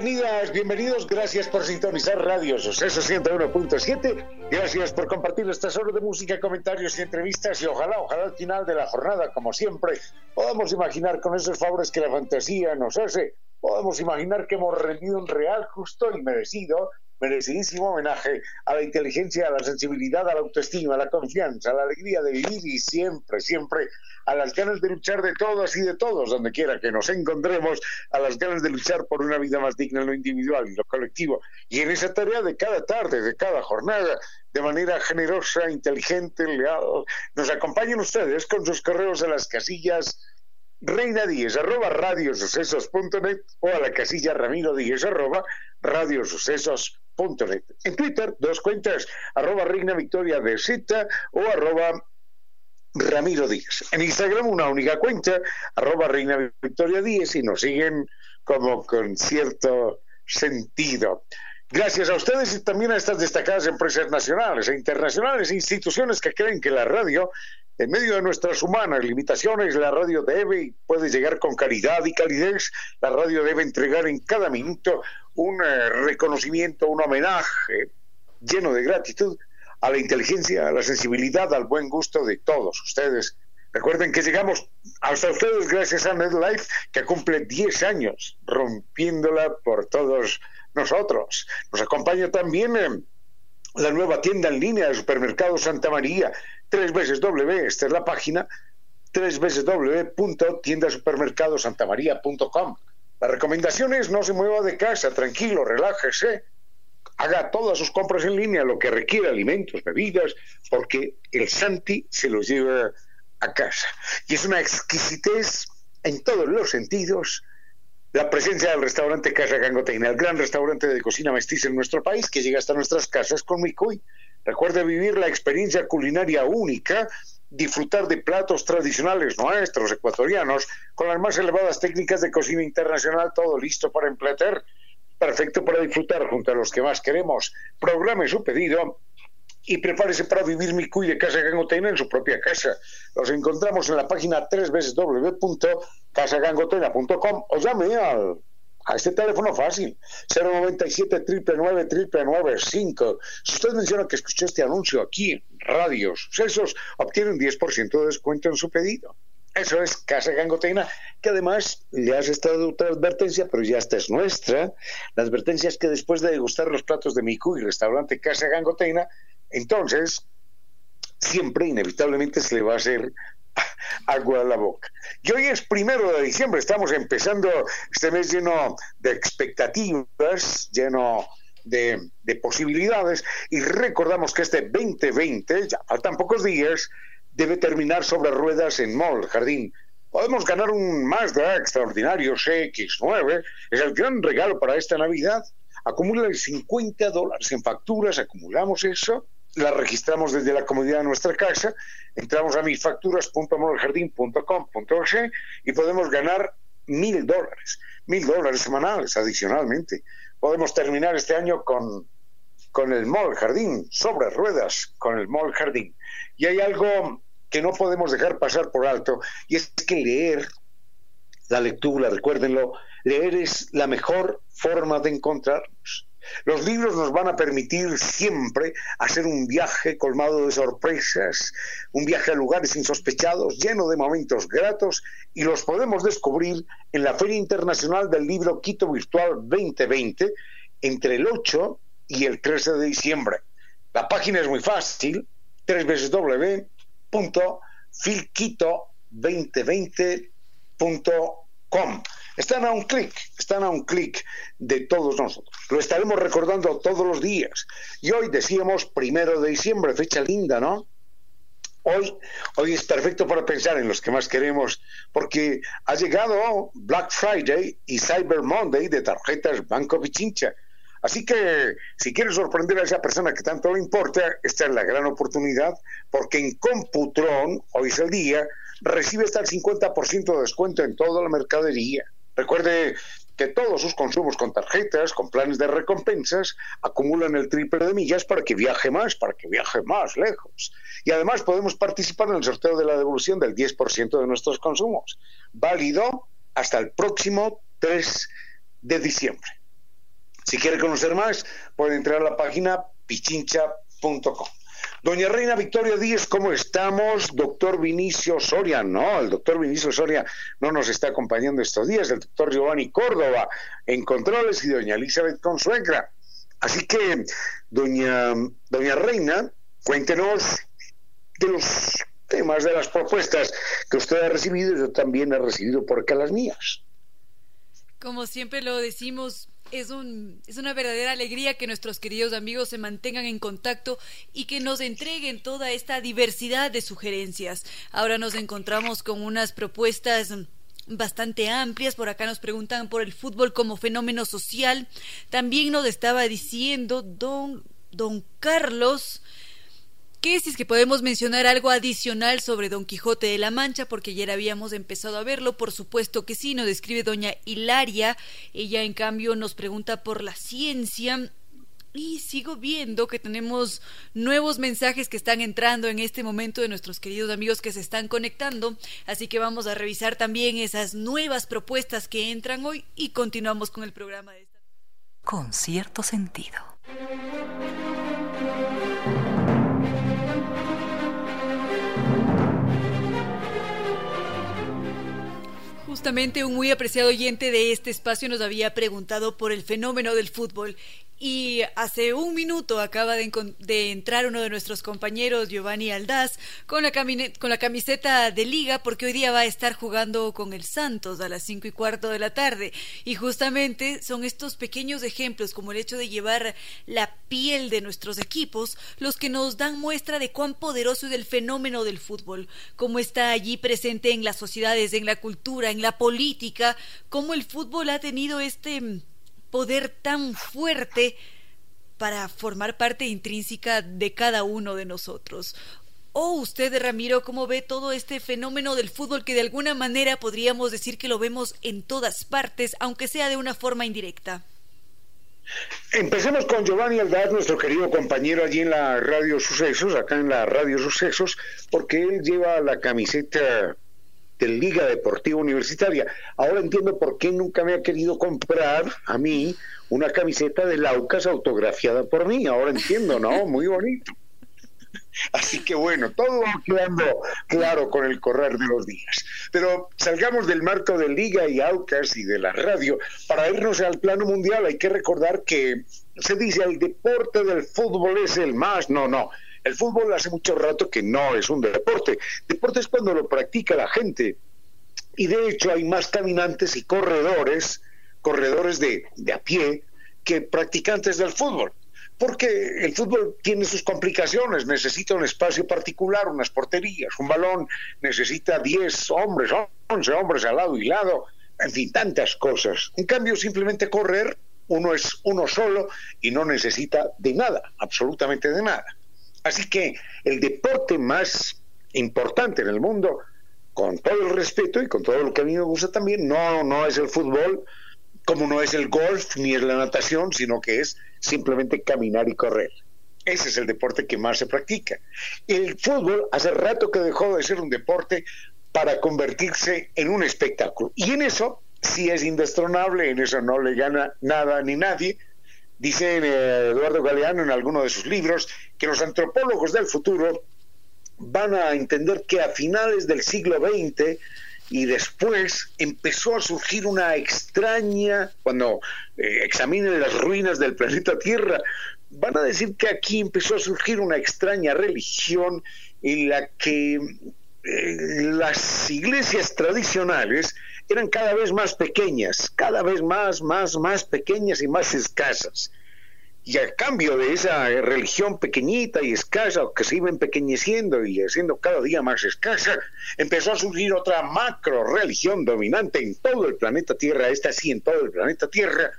Bienvenidas, bienvenidos, gracias por sintonizar Radio Suceso 101.7, gracias por compartir estas horas de música, comentarios y entrevistas. Y ojalá, ojalá al final de la jornada, como siempre, podamos imaginar con esos favores que la fantasía nos hace, podemos imaginar que hemos rendido un real, justo y merecido merecidísimo homenaje a la inteligencia, a la sensibilidad, a la autoestima, a la confianza, a la alegría de vivir y siempre, siempre a las ganas de luchar de todas y de todos, donde quiera que nos encontremos, a las ganas de luchar por una vida más digna en lo individual y lo colectivo. Y en esa tarea de cada tarde, de cada jornada, de manera generosa, inteligente, leal, nos acompañan ustedes con sus correos a las casillas reina 10 arroba radiosucesos.net o a la casilla ramiro 10 arroba radiosucesos.net en Twitter, dos cuentas, arroba Reina Victoria de o arroba Ramiro Díaz. En Instagram, una única cuenta, arroba Reina Victoria Díaz, y nos siguen como con cierto sentido. Gracias a ustedes y también a estas destacadas empresas nacionales e internacionales, instituciones que creen que la radio, en medio de nuestras humanas limitaciones, la radio debe y puede llegar con calidad y calidez. La radio debe entregar en cada minuto un eh, reconocimiento, un homenaje lleno de gratitud a la inteligencia, a la sensibilidad, al buen gusto de todos ustedes. Recuerden que llegamos hasta ustedes gracias a NetLife, que cumple 10 años rompiéndola por todos nosotros. Nos acompaña también eh, la nueva tienda en línea de Supermercado Santa María, tres veces W, esta es la página, tres veces www.tiendasupermercadosantamaría.com. La recomendación es no se mueva de casa, tranquilo, relájese, haga todas sus compras en línea, lo que requiere alimentos, bebidas, porque el Santi se los lleva a casa. Y es una exquisitez en todos los sentidos la presencia del restaurante Casa Gangoteina, el gran restaurante de cocina mestiza en nuestro país que llega hasta nuestras casas con Micuy. Recuerde vivir la experiencia culinaria única disfrutar de platos tradicionales nuestros, ecuatorianos, con las más elevadas técnicas de cocina internacional, todo listo para emplear, perfecto para disfrutar junto a los que más queremos. Programe su pedido y prepárese para vivir mi cuy de Casa Gangotena en su propia casa. Los encontramos en la página www.casagangotena.com o llame al a este teléfono fácil, 097 999 5 Si usted menciona que escuchó este anuncio aquí en Radio Sucesos, obtiene un 10% de descuento en su pedido. Eso es Casa Gangoteina, que además le has estado otra advertencia, pero ya esta es nuestra. La advertencia es que después de degustar los platos de Miku y restaurante Casa Gangoteina, entonces siempre inevitablemente se le va a hacer agua a la boca. Y hoy es primero de diciembre, estamos empezando este mes lleno de expectativas, lleno de, posibilidades, y recordamos que este 2020, ya faltan pocos días, debe terminar sobre ruedas en Mall Jardín. Podemos ganar un Mazda extraordinario CX9, es el gran regalo para esta Navidad. Acumula 50 dólares en facturas, acumulamos eso la registramos desde la comodidad de nuestra casa, entramos a misfacturas.moljardín.com.org y podemos ganar mil dólares, mil dólares semanales adicionalmente. Podemos terminar este año con, con el Mall Jardín, sobre ruedas con el Mall Jardín. Y hay algo que no podemos dejar pasar por alto, y es que leer, la lectura, recuérdenlo, leer es la mejor forma de encontrarnos. Los libros nos van a permitir siempre hacer un viaje colmado de sorpresas, un viaje a lugares insospechados, lleno de momentos gratos, y los podemos descubrir en la Feria Internacional del Libro Quito Virtual 2020 entre el 8 y el 13 de diciembre. La página es muy fácil, www.filquito2020.com. Están a un clic, están a un clic de todos nosotros. Lo estaremos recordando todos los días. Y hoy decíamos primero de diciembre, fecha linda, ¿no? Hoy, hoy es perfecto para pensar en los que más queremos, porque ha llegado Black Friday y Cyber Monday de tarjetas Banco Pichincha. Así que si quieres sorprender a esa persona que tanto le importa, esta es la gran oportunidad, porque en Computron, hoy es el día, recibe hasta el 50% de descuento en toda la mercadería. Recuerde que todos sus consumos con tarjetas, con planes de recompensas, acumulan el triple de millas para que viaje más, para que viaje más lejos. Y además podemos participar en el sorteo de la devolución del 10% de nuestros consumos, válido hasta el próximo 3 de diciembre. Si quiere conocer más, puede entrar a la página pichincha.com. Doña Reina Victoria Díez, ¿cómo estamos? Doctor Vinicio Soria, no, el doctor Vinicio Soria no nos está acompañando estos días, el doctor Giovanni Córdoba en controles y doña Elizabeth Consuegra. Así que, doña, doña Reina, cuéntenos de los temas, de las propuestas que usted ha recibido yo también he recibido por acá las mías. Como siempre lo decimos, es, un, es una verdadera alegría que nuestros queridos amigos se mantengan en contacto y que nos entreguen toda esta diversidad de sugerencias. Ahora nos encontramos con unas propuestas bastante amplias. Por acá nos preguntan por el fútbol como fenómeno social. También nos estaba diciendo don, don Carlos ¿Qué si es que podemos mencionar algo adicional sobre Don Quijote de la Mancha? Porque ayer habíamos empezado a verlo, por supuesto que sí, nos describe doña Hilaria, ella en cambio nos pregunta por la ciencia. Y sigo viendo que tenemos nuevos mensajes que están entrando en este momento de nuestros queridos amigos que se están conectando, así que vamos a revisar también esas nuevas propuestas que entran hoy y continuamos con el programa de esta. Con cierto sentido. Justamente un muy apreciado oyente de este espacio nos había preguntado por el fenómeno del fútbol y hace un minuto acaba de, entrar uno de nuestros compañeros, Giovanni Aldaz, con la, con la camiseta de liga, porque hoy día va a estar jugando con el Santos a las cinco y cuarto de la tarde. Y justamente son estos pequeños ejemplos, como el hecho de llevar la piel de nuestros equipos, los que nos dan muestra de cuán poderoso es el fenómeno del fútbol, cómo está allí presente en las sociedades, en la cultura, en la política, cómo el fútbol ha tenido este poder tan fuerte para formar parte intrínseca de cada uno de nosotros. ¿O usted, Ramiro, cómo ve todo este fenómeno del fútbol que de alguna manera podríamos decir que lo vemos en todas partes, aunque sea de una forma indirecta? Empecemos con Giovanni Aldaz, nuestro querido compañero allí en la Radio Sucesos, acá en la Radio Sucesos, porque él lleva la camiseta de Liga Deportiva Universitaria. Ahora entiendo por qué nunca me ha querido comprar a mí una camiseta de Laucas autografiada por mí. Ahora entiendo, ¿no? Muy bonito. Así que bueno, todo va quedando claro con el correr de los días. Pero salgamos del marco de Liga y Aucas y de la radio para irnos al plano mundial. Hay que recordar que se dice el deporte del fútbol es el más. No, no. El fútbol hace mucho rato que no es un deporte. Deporte es cuando lo practica la gente. Y de hecho hay más caminantes y corredores, corredores de, de a pie, que practicantes del fútbol. Porque el fútbol tiene sus complicaciones, necesita un espacio particular, unas porterías, un balón, necesita 10 hombres, 11 hombres al lado y lado, en fin, tantas cosas. En cambio, simplemente correr, uno es uno solo y no necesita de nada, absolutamente de nada. Así que el deporte más importante en el mundo, con todo el respeto y con todo lo que a mí me gusta también, no, no es el fútbol, como no es el golf ni es la natación, sino que es simplemente caminar y correr. Ese es el deporte que más se practica. El fútbol hace rato que dejó de ser un deporte para convertirse en un espectáculo. Y en eso sí es indestronable, en eso no le gana nada ni nadie, Dice eh, Eduardo Galeano en alguno de sus libros que los antropólogos del futuro van a entender que a finales del siglo XX y después empezó a surgir una extraña, cuando eh, examinen las ruinas del planeta Tierra, van a decir que aquí empezó a surgir una extraña religión en la que eh, las iglesias tradicionales eran cada vez más pequeñas, cada vez más, más, más pequeñas y más escasas. Y a cambio de esa religión pequeñita y escasa, que se iba empequeñeciendo y siendo cada día más escasa, empezó a surgir otra macro religión dominante en todo el planeta Tierra, esta sí en todo el planeta Tierra,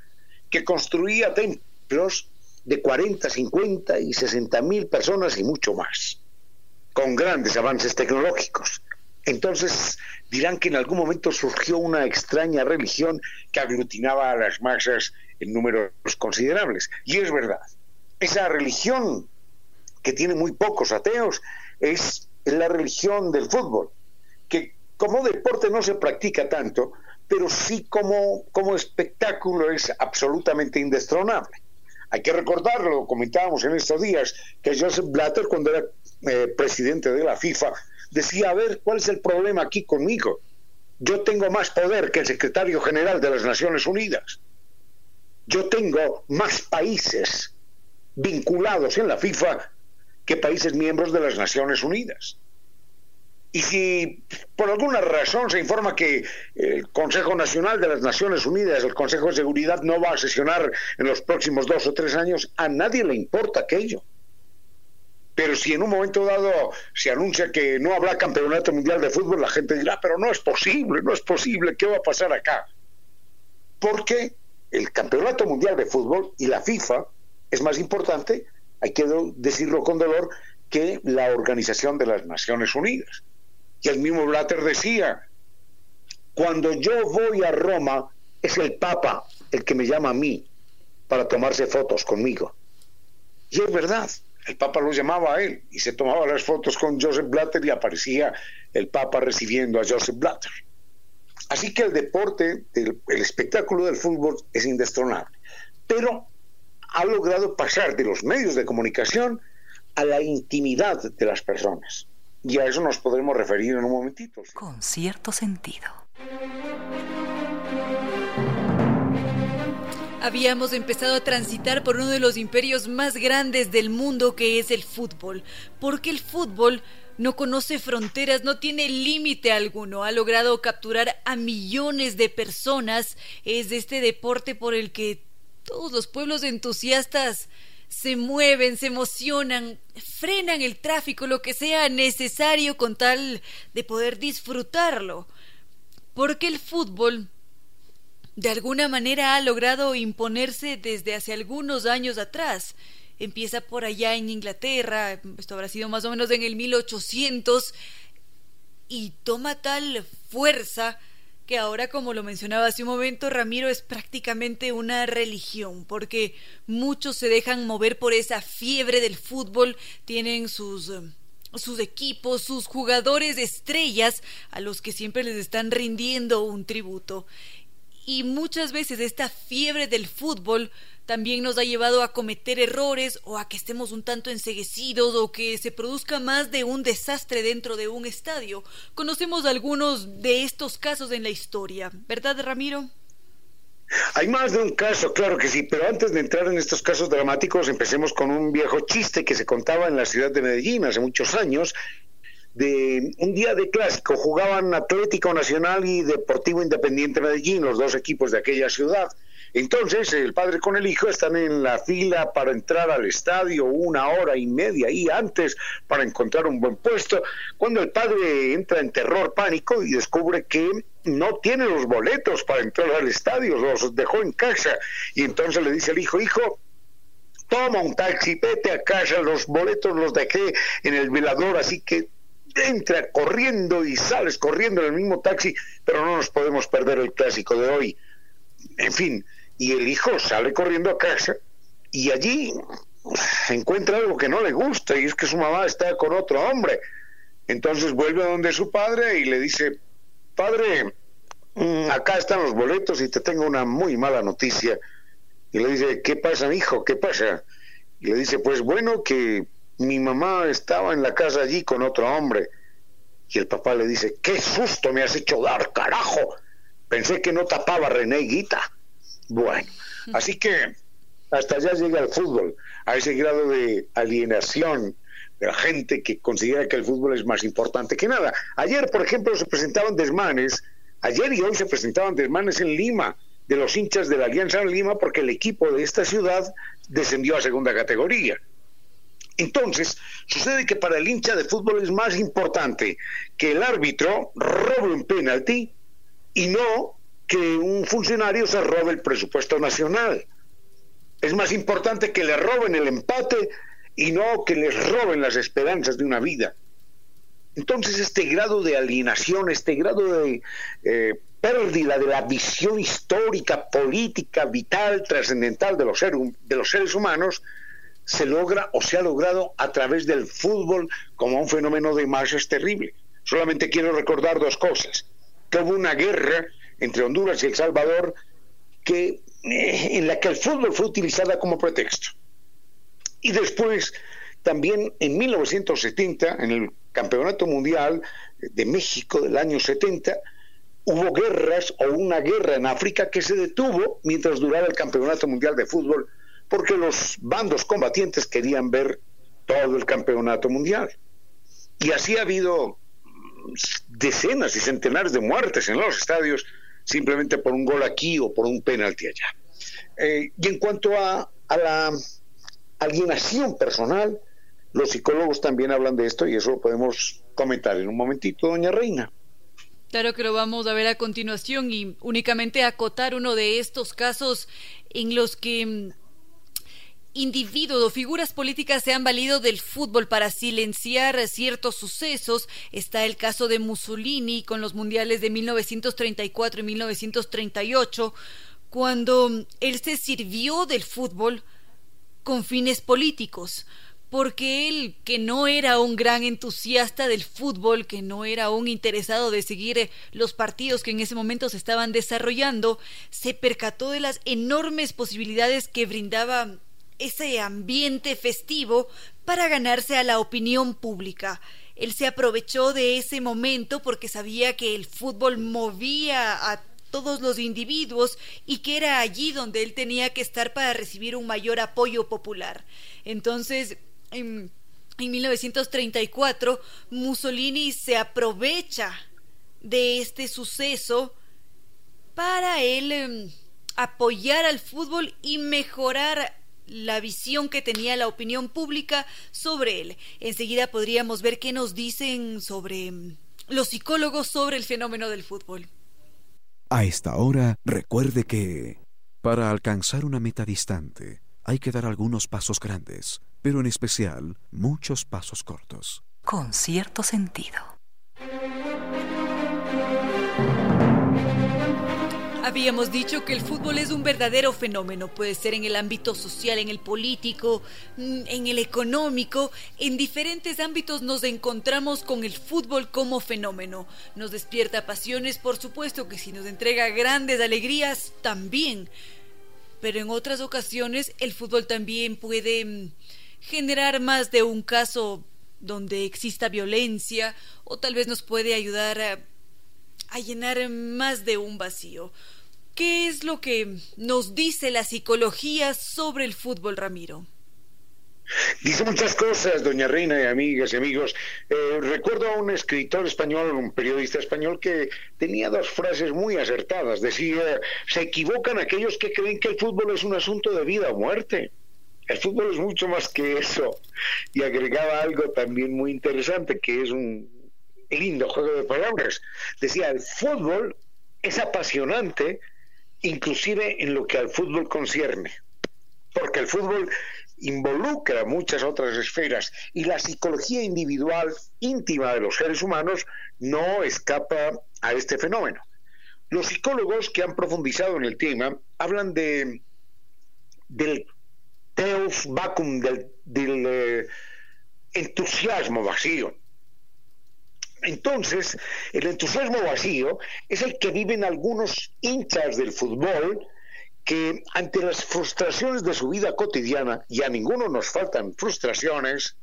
que construía templos de 40, 50 y 60 mil personas y mucho más, con grandes avances tecnológicos. Entonces dirán que en algún momento surgió una extraña religión que aglutinaba a las masas en números considerables. Y es verdad, esa religión que tiene muy pocos ateos es la religión del fútbol, que como deporte no se practica tanto, pero sí como, como espectáculo es absolutamente indestronable. Hay que recordarlo, comentábamos en estos días, que Joseph Blatter, cuando era eh, presidente de la FIFA, decía, a ver, ¿cuál es el problema aquí conmigo? Yo tengo más poder que el secretario general de las Naciones Unidas. Yo tengo más países vinculados en la FIFA que países miembros de las Naciones Unidas. Y si por alguna razón se informa que el Consejo Nacional de las Naciones Unidas, el Consejo de Seguridad, no va a sesionar en los próximos dos o tres años, a nadie le importa aquello. Pero si en un momento dado se anuncia que no habrá campeonato mundial de fútbol, la gente dirá, pero no es posible, no es posible, ¿qué va a pasar acá? Porque el campeonato mundial de fútbol y la FIFA es más importante, hay que decirlo con dolor, que la Organización de las Naciones Unidas. Y el mismo Blatter decía, cuando yo voy a Roma, es el Papa el que me llama a mí para tomarse fotos conmigo. Y es verdad, el Papa lo llamaba a él y se tomaba las fotos con Joseph Blatter y aparecía el Papa recibiendo a Joseph Blatter. Así que el deporte, el, espectáculo del fútbol es indestronable, pero ha logrado pasar de los medios de comunicación a la intimidad de las personas. Y a eso nos podremos referir en un momentito. Con cierto sentido. Habíamos empezado a transitar por uno de los imperios más grandes del mundo que es el fútbol, porque el fútbol no conoce fronteras, no tiene límite alguno, ha logrado capturar a millones de personas, es este deporte por el que todos los pueblos entusiastas se mueven, se emocionan, frenan el tráfico, lo que sea necesario con tal de poder disfrutarlo. Porque el fútbol de alguna manera ha logrado imponerse desde hace algunos años atrás. Empieza por allá en Inglaterra, esto habrá sido más o menos en el 1800, y toma tal fuerza que ahora, como lo mencionaba hace un momento, Ramiro es prácticamente una religión, porque muchos se dejan mover por esa fiebre del fútbol, tienen sus sus equipos, sus jugadores estrellas a los que siempre les están rindiendo un tributo. Y muchas veces esta fiebre del fútbol también nos ha llevado a cometer errores o a que estemos un tanto enseguecidos o que se produzca más de un desastre dentro de un estadio. Conocemos algunos de estos casos en la historia, ¿verdad Ramiro? Hay más de un caso, claro que sí, pero antes de entrar en estos casos dramáticos, empecemos con un viejo chiste que se contaba en la ciudad de Medellín hace muchos años de un día de clásico. Jugaban Atlético Nacional y Deportivo Independiente Medellín, los dos equipos de aquella ciudad. Entonces el padre con el hijo están en la fila para entrar al estadio una hora y media y antes para encontrar un buen puesto, cuando el padre entra en terror, pánico y descubre que no tiene los boletos para entrar al estadio, los dejó en casa y entonces le dice al hijo, hijo, toma un taxi, vete a casa, los boletos los dejé en el velador, así que entra corriendo y sales corriendo en el mismo taxi, pero no nos podemos perder el clásico de hoy. En fin, y el hijo sale corriendo a casa y allí encuentra algo que no le gusta y es que su mamá está con otro hombre. Entonces vuelve a donde su padre y le dice, padre, mm, acá están los boletos y te tengo una muy mala noticia. Y le dice, ¿qué pasa, hijo? ¿Qué pasa? Y le dice, pues bueno, que mi mamá estaba en la casa allí con otro hombre. Y el papá le dice, qué susto me has hecho dar, carajo. Pensé que no tapaba René Guita. Bueno, así que hasta allá llega el fútbol, a ese grado de alienación de la gente que considera que el fútbol es más importante que nada. Ayer, por ejemplo, se presentaban desmanes, ayer y hoy se presentaban desmanes en Lima, de los hinchas de la Alianza en Lima, porque el equipo de esta ciudad descendió a segunda categoría. Entonces, sucede que para el hincha de fútbol es más importante que el árbitro robe un penalti y no que un funcionario se robe el presupuesto nacional. Es más importante que le roben el empate y no que les roben las esperanzas de una vida. Entonces este grado de alienación, este grado de eh, pérdida de la visión histórica, política, vital, trascendental de los, de los seres humanos, se logra o se ha logrado a través del fútbol como un fenómeno de masas terrible. Solamente quiero recordar dos cosas. Que hubo una guerra entre Honduras y El Salvador que, eh, en la que el fútbol fue utilizada como pretexto. Y después, también en 1970, en el Campeonato Mundial de México del año 70, hubo guerras o una guerra en África que se detuvo mientras duraba el Campeonato Mundial de Fútbol porque los bandos combatientes querían ver todo el campeonato mundial. Y así ha habido decenas y centenares de muertes en los estadios simplemente por un gol aquí o por un penalti allá. Eh, y en cuanto a, a la alienación personal, los psicólogos también hablan de esto y eso lo podemos comentar en un momentito, doña Reina. Claro que lo vamos a ver a continuación y únicamente acotar uno de estos casos en los que mm, individuos o figuras políticas se han valido del fútbol para silenciar ciertos sucesos. Está el caso de Mussolini con los mundiales de 1934 y 1938, cuando él se sirvió del fútbol con fines políticos porque él, que no era un gran entusiasta del fútbol, que no era un interesado de seguir los partidos que en ese momento se estaban desarrollando, se percató de las enormes posibilidades que brindaba ese ambiente festivo para ganarse a la opinión pública. Él se aprovechó de ese momento porque sabía que el fútbol movía a todos los individuos y que era allí donde él tenía que estar para recibir un mayor apoyo popular. Entonces, en, en 1934, Mussolini se aprovecha de este suceso para él em, apoyar al fútbol y mejorar la visión que tenía la opinión pública sobre él. Enseguida podríamos ver qué nos dicen sobre mm, los psicólogos sobre el fenómeno del fútbol. A esta hora, recuerde que para alcanzar una meta distante hay que dar algunos pasos grandes, pero en especial muchos pasos cortos. Con cierto sentido. Habíamos dicho que el fútbol es un verdadero fenómeno, puede ser en el ámbito social, en el político, mm, en el económico, en diferentes ámbitos nos encontramos con el fútbol como fenómeno. Nos despierta pasiones, por supuesto que si nos entrega grandes alegrías, también. Pero en otras ocasiones el fútbol también puede mm, generar más de un caso donde exista violencia o tal vez nos puede ayudar a, a llenar más de un vacío. ¿Qué es lo que nos dice la psicología sobre el fútbol, Ramiro? Dice muchas cosas, doña Reina y amigas y amigos. Eh, recuerdo a un escritor español, un periodista español, que tenía dos frases muy acertadas. Decía, se equivocan aquellos que creen que el fútbol es un asunto de vida o muerte. El fútbol es mucho más que eso. Y agregaba algo también muy interesante, que es un lindo juego de palabras. Decía, el fútbol es apasionante inclusive en lo que al fútbol concierne, porque el fútbol involucra muchas otras esferas y la psicología individual íntima de los seres humanos no escapa a este fenómeno. Los psicólogos que han profundizado en el tema hablan de del teos vacum, del, eh, entusiasmo vacío, entonces, el entusiasmo vacío es el que viven algunos hinchas del fútbol que ante las frustraciones de su vida cotidiana, y a ninguno nos faltan frustraciones,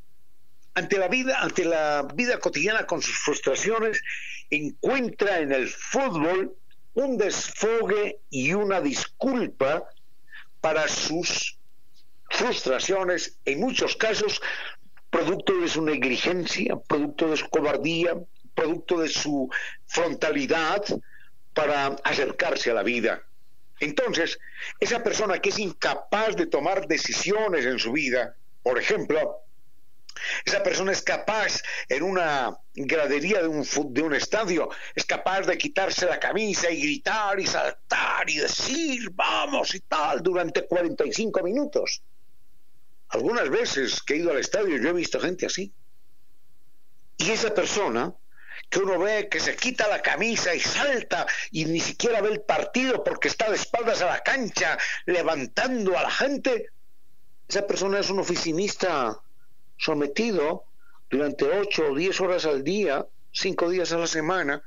ante la vida, ante la vida cotidiana con sus frustraciones, encuentra en el fútbol un desfogue y una disculpa para sus frustraciones, en muchos casos producto de su negligencia, producto de su cobardía, producto de su frontalidad para acercarse a la vida. Entonces, esa persona que es incapaz de tomar decisiones en su vida, por ejemplo, esa persona es capaz en una gradería de un, de un estadio, es capaz de quitarse la camisa y gritar y saltar y decir vamos y tal durante 45 minutos. Algunas veces que he ido al estadio yo he visto gente así. Y esa persona que uno ve que se quita la camisa y salta y ni siquiera ve el partido porque está de espaldas a la cancha levantando a la gente, esa persona es un oficinista sometido durante ocho o diez horas al día, cinco días a la semana,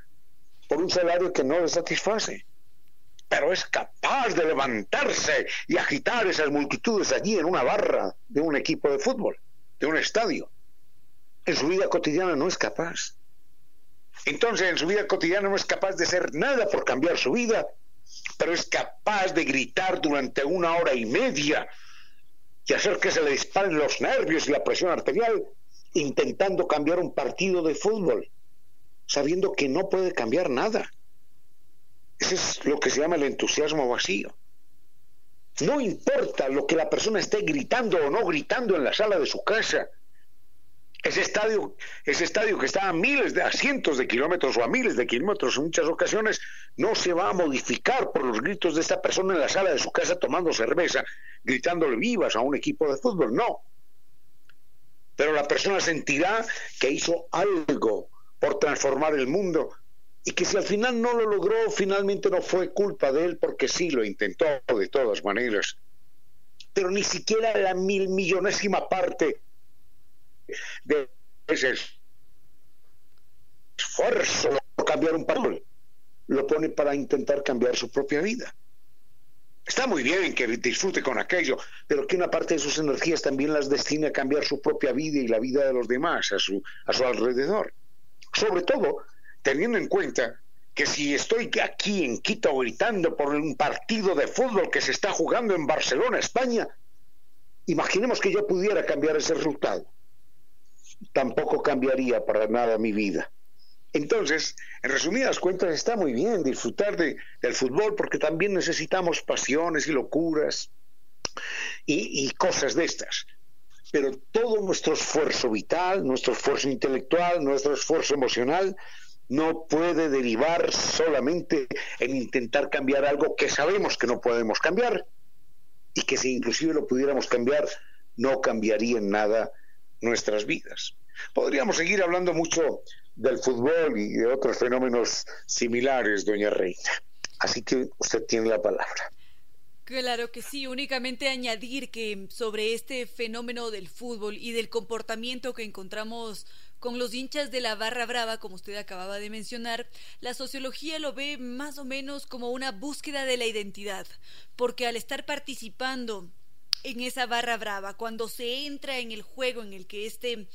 por un salario que no le satisface. Pero es capaz de levantarse y agitar esas multitudes allí en una barra de un equipo de fútbol, de un estadio. En su vida cotidiana no es capaz. Entonces en su vida cotidiana no es capaz de hacer nada por cambiar su vida, pero es capaz de gritar durante una hora y media y hacer que se le disparen los nervios y la presión arterial intentando cambiar un partido de fútbol, sabiendo que no puede cambiar nada. Ese es lo que se llama el entusiasmo vacío. No importa lo que la persona esté gritando o no gritando en la sala de su casa, ese estadio, ese estadio que está a miles de, a cientos de kilómetros o a miles de kilómetros en muchas ocasiones, no se va a modificar por los gritos de esta persona en la sala de su casa tomando cerveza, gritándole vivas a un equipo de fútbol, no. Pero la persona sentirá que hizo algo por transformar el mundo y que si al final no lo logró, finalmente no fue culpa de él porque sí lo intentó de todas maneras. Pero ni siquiera la mil millonésima parte de ese esfuerzo por cambiar un papel, lo pone para intentar cambiar su propia vida. Está muy bien que disfrute con aquello, pero que una parte de sus energías también las destine a cambiar su propia vida y la vida de los demás a su alrededor. Sobre todo, teniendo en cuenta que si estoy aquí en Quito gritando por un partido de fútbol que se está jugando en Barcelona, España, imaginemos que yo pudiera cambiar ese resultado tampoco cambiaría para nada mi vida. Entonces, en resumidas cuentas, está muy bien disfrutar de, del fútbol porque también necesitamos pasiones y locuras y, y cosas de estas. Pero todo nuestro esfuerzo vital, nuestro esfuerzo intelectual, nuestro esfuerzo emocional, no puede derivar solamente en intentar cambiar algo que sabemos que no podemos cambiar y que si inclusive lo pudiéramos cambiar, no cambiaría en nada nuestras vidas. Podríamos seguir hablando mucho del fútbol y de otros fenómenos similares, doña Reina. Así que usted tiene la palabra. Claro que sí, únicamente añadir que sobre este fenómeno del fútbol y del comportamiento que encontramos con los hinchas de la barra brava, como usted acababa de mencionar, la sociología lo ve más o menos como una búsqueda de la identidad, porque al estar participando en esa barra brava, cuando se entra en el juego en el que este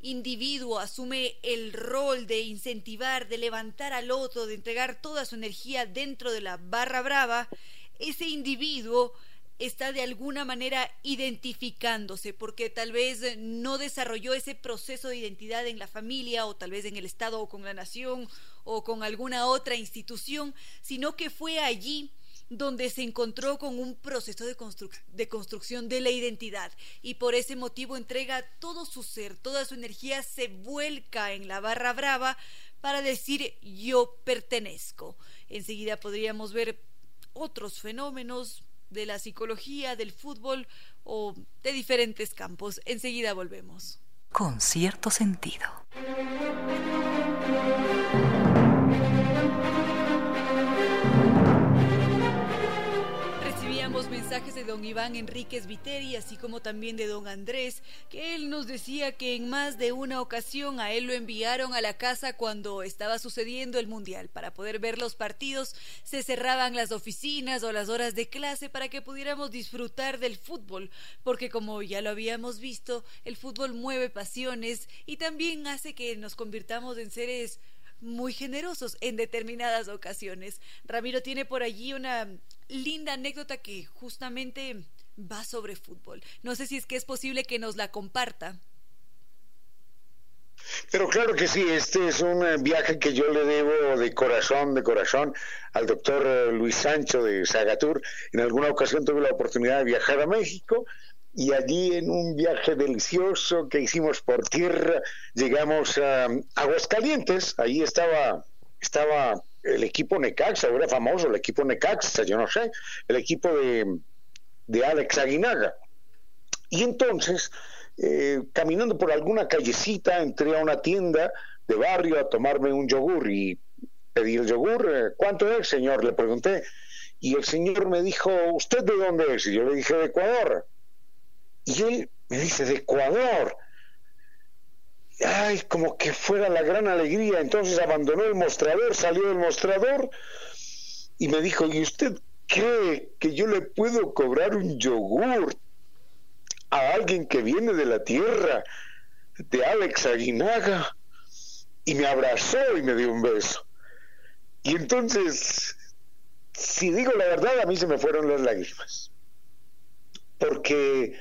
individuo asume el rol de incentivar, de levantar al otro, de entregar toda su energía dentro de la barra brava, ese individuo está de alguna manera identificándose porque tal vez no desarrolló ese proceso de identidad en la familia o tal vez en el Estado o con la nación o con alguna otra institución, sino que fue allí donde se encontró con un proceso de, de, construcción de la identidad y por ese motivo entrega todo su ser, toda su energía se vuelca en la barra brava para decir yo pertenezco. Enseguida podríamos ver otros fenómenos de la psicología, del fútbol o de diferentes campos. Enseguida volvemos. Con cierto sentido. De don Iván Enríquez Viteri, así como también de don Andrés, que él nos decía que en más de una ocasión a él lo enviaron a la casa cuando estaba sucediendo el Mundial. Para poder ver los partidos se cerraban las oficinas o las horas de clase para que pudiéramos disfrutar del fútbol, porque como ya lo habíamos visto, el fútbol mueve pasiones y también hace que nos convirtamos en seres muy generosos en determinadas ocasiones. Ramiro tiene por allí una linda anécdota que justamente va sobre fútbol. No sé si es que es posible que nos la comparta. Pero claro que sí, este es un eh, viaje que yo le debo de corazón, de corazón, al doctor eh, Luis Sancho de Sagatur. En alguna ocasión tuve la oportunidad de viajar a México y allí en un viaje delicioso que hicimos por tierra llegamos a Aguascalientes, ahí estaba, estaba el equipo Necaxa, era famoso el equipo Necaxa, yo no sé, el equipo de, de Alex Aguinaga. Y entonces eh, caminando por alguna callecita, entré a una tienda de barrio a tomarme un yogur y pedí el yogur. Eh, ¿Cuánto es, señor? Le pregunté. Y el señor me dijo, ¿usted de dónde es? Y yo le dije, de Ecuador. Y él me dice, de Ecuador. Ay, como que fuera la gran alegría. Entonces abandonó el mostrador, salió del mostrador y me dijo, ¿y usted cree que yo le puedo cobrar un yogur a alguien que viene de la tierra, de Alex Aguinaga, y me abrazó y me dio un beso. Y entonces, si digo la verdad, a mí se me fueron las lágrimas, porque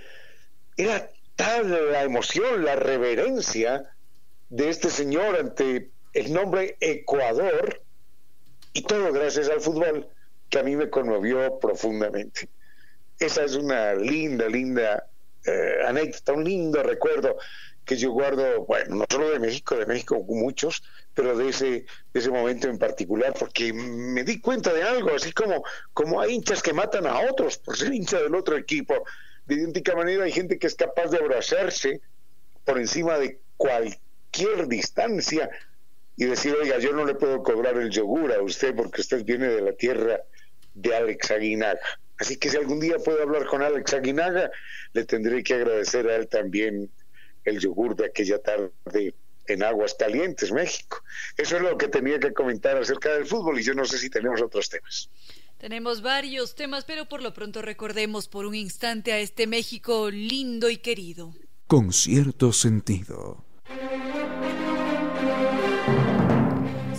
era tal la emoción, la reverencia de este señor ante el nombre Ecuador, y todo gracias al fútbol, que a mí me conmovió profundamente. Esa es una linda, linda eh, anécdota, un lindo recuerdo que yo guardo, bueno, no solo de México, de México muchos, pero de ese, ese momento en particular, porque me di cuenta de algo, así como, como hay hinchas que matan a otros por ser hincha del otro equipo, de idéntica manera hay gente que es capaz de abrazarse por encima de cualquier distancia y decir, oiga, yo no le puedo cobrar el yogur a usted porque usted viene de la tierra de Alex Aguinaga. Así que si algún día puedo hablar con Alex Aguinaga, le tendré que agradecer a él también el yogur de aquella tarde en Aguas Calientes, México. Eso es lo que tenía que comentar acerca del fútbol y yo no sé si tenemos otros temas. Tenemos varios temas, pero por lo pronto recordemos por un instante a este México lindo y querido. Con cierto sentido.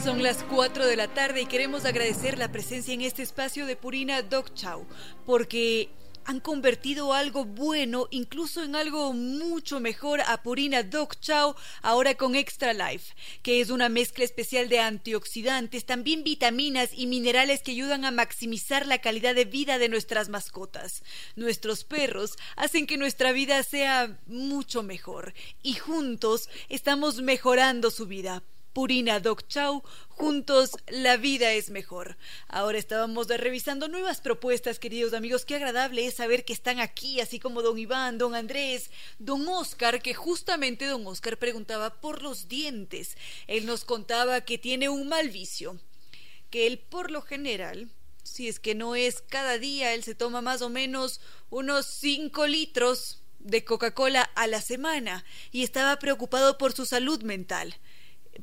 Son las 4 de la tarde y queremos agradecer la presencia en este espacio de Purina Dog Chow, porque han convertido algo bueno, incluso en algo mucho mejor a Purina Dog Chow, ahora con Extra Life, que es una mezcla especial de antioxidantes, también vitaminas y minerales que ayudan a maximizar la calidad de vida de nuestras mascotas. Nuestros perros hacen que nuestra vida sea mucho mejor y juntos estamos mejorando su vida. Purina Doc Chow, juntos la vida es mejor. Ahora estábamos revisando nuevas propuestas, queridos amigos. Qué agradable es saber que están aquí, así como don Iván, don Andrés, don Oscar, que justamente don Oscar preguntaba por los dientes. Él nos contaba que tiene un mal vicio, que él por lo general si es que no es cada día, él se toma más o menos unos 5 litros de Coca-Cola a la semana y estaba preocupado por su salud mental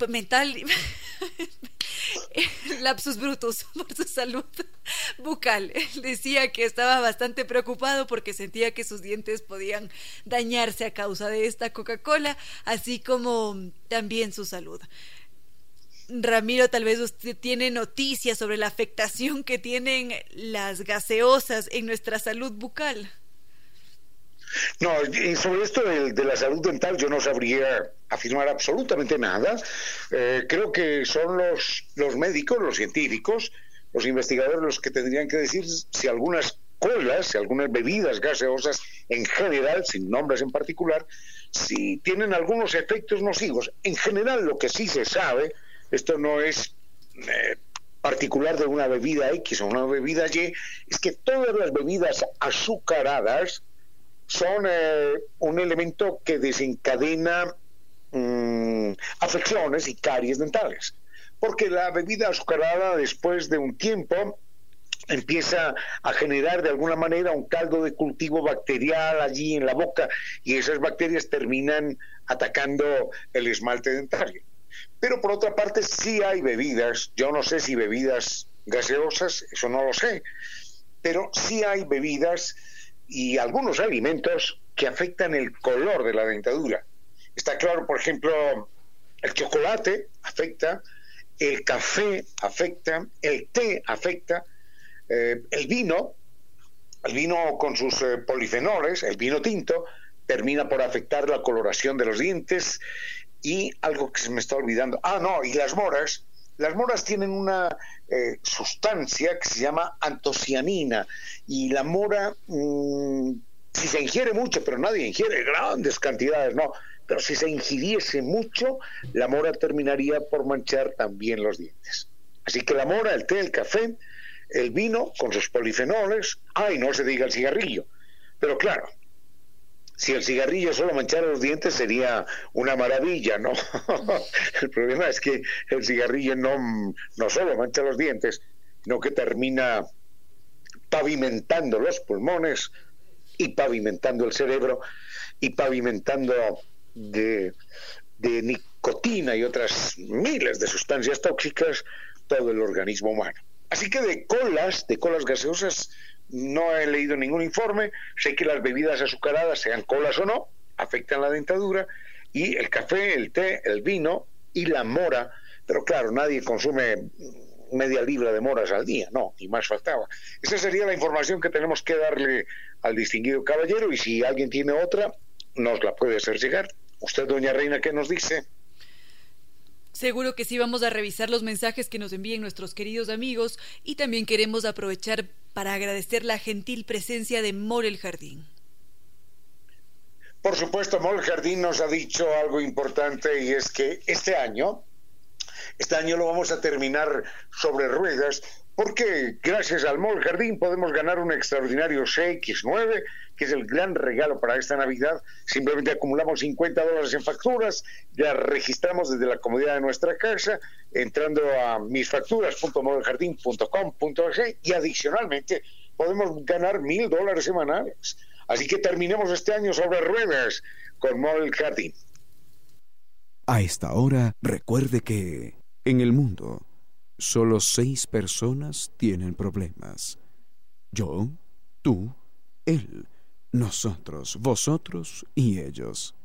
mental, lapsus brutus por su salud bucal. decía que estaba bastante preocupado porque sentía que sus dientes podían dañarse a causa de esta Coca-Cola, así como también su salud. Ramiro, tal vez usted tiene noticias sobre la afectación que tienen las gaseosas en nuestra salud bucal. No, y sobre esto de, la salud dental yo no sabría afirmar absolutamente nada. Eh, creo que son los, los médicos, los científicos, los investigadores los que tendrían que decir si algunas colas, si algunas bebidas gaseosas en general, sin nombres en particular, si tienen algunos efectos nocivos. En general lo que sí se sabe, esto no es... Eh, particular de una bebida X o una bebida Y, es que todas las bebidas azucaradas son eh, un elemento que desencadena mm, afecciones y caries dentales. Porque la bebida azucarada después de un tiempo empieza a generar de alguna manera un caldo de cultivo bacterial allí en la boca y esas bacterias terminan atacando el esmalte dentario. Pero por otra parte sí hay bebidas, yo no sé si bebidas gaseosas, eso no lo sé, pero sí hay bebidas y algunos alimentos que afectan el color de la dentadura. Está claro, por ejemplo, el chocolate afecta, el café afecta, el té afecta, eh, el vino, el vino con sus eh, polifenoles, el vino tinto, termina por afectar la coloración de los dientes y algo que se me está olvidando. Ah, no, y las moras. Las moras tienen una eh, sustancia que se llama antocianina y la mora, mm, si se ingiere mucho, pero nadie ingiere grandes cantidades, no, pero si se ingiriese mucho, la mora terminaría por manchar también los dientes. Así que la mora, el té, el café, el vino con sus polifenoles, ay, no se diga el cigarrillo. Pero claro, si el cigarrillo solo manchara los dientes sería una maravilla, ¿no? el problema es que el cigarrillo no, no solo mancha los dientes, sino que termina pavimentando los pulmones y pavimentando el cerebro y pavimentando de, de nicotina y otras miles de sustancias tóxicas todo el organismo humano. Así que de colas, de colas gaseosas, no he leído ningún informe. Sé que las bebidas azucaradas, sean colas o no, afectan la dentadura. Y el café, el té, el vino y la mora. Pero claro, nadie consume media libra de moras al día, no, y más faltaba. Esa sería la información que tenemos que darle al distinguido caballero y si alguien tiene otra, nos la puede hacer llegar. Usted, doña Reina, ¿qué nos dice? Seguro que sí vamos a revisar los mensajes que nos envíen nuestros queridos amigos y también queremos aprovechar para agradecer la gentil presencia de Morel Jardín. Por supuesto, Morel Jardín nos ha dicho algo importante y es que este año, este año lo vamos a terminar sobre ruedas porque gracias al Mall Jardín podemos ganar un extraordinario CX9, que es el gran regalo para esta Navidad. Simplemente acumulamos 50 dólares en facturas, ya registramos desde la comodidad de nuestra casa, entrando a misfacturas.modeljardín.com.es y adicionalmente podemos ganar mil dólares semanales. Así que terminemos este año sobre ruedas con Model Jardín. A esta hora, recuerde que en el mundo Solo seis personas tienen problemas. Yo, tú, él, nosotros, vosotros y ellos.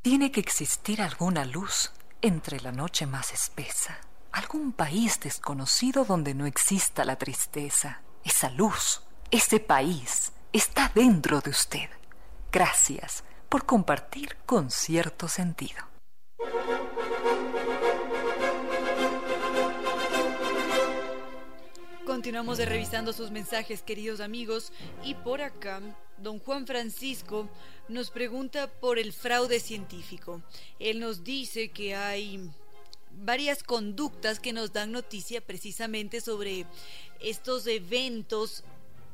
Tiene que existir alguna luz entre la noche más espesa, algún país desconocido donde no exista la tristeza. Esa luz, ese país, está dentro de usted. Gracias por compartir con cierto sentido. Continuamos revisando sus mensajes, queridos amigos, y por acá, don Juan Francisco nos pregunta por el fraude científico. Él nos dice que hay varias conductas que nos dan noticia precisamente sobre estos eventos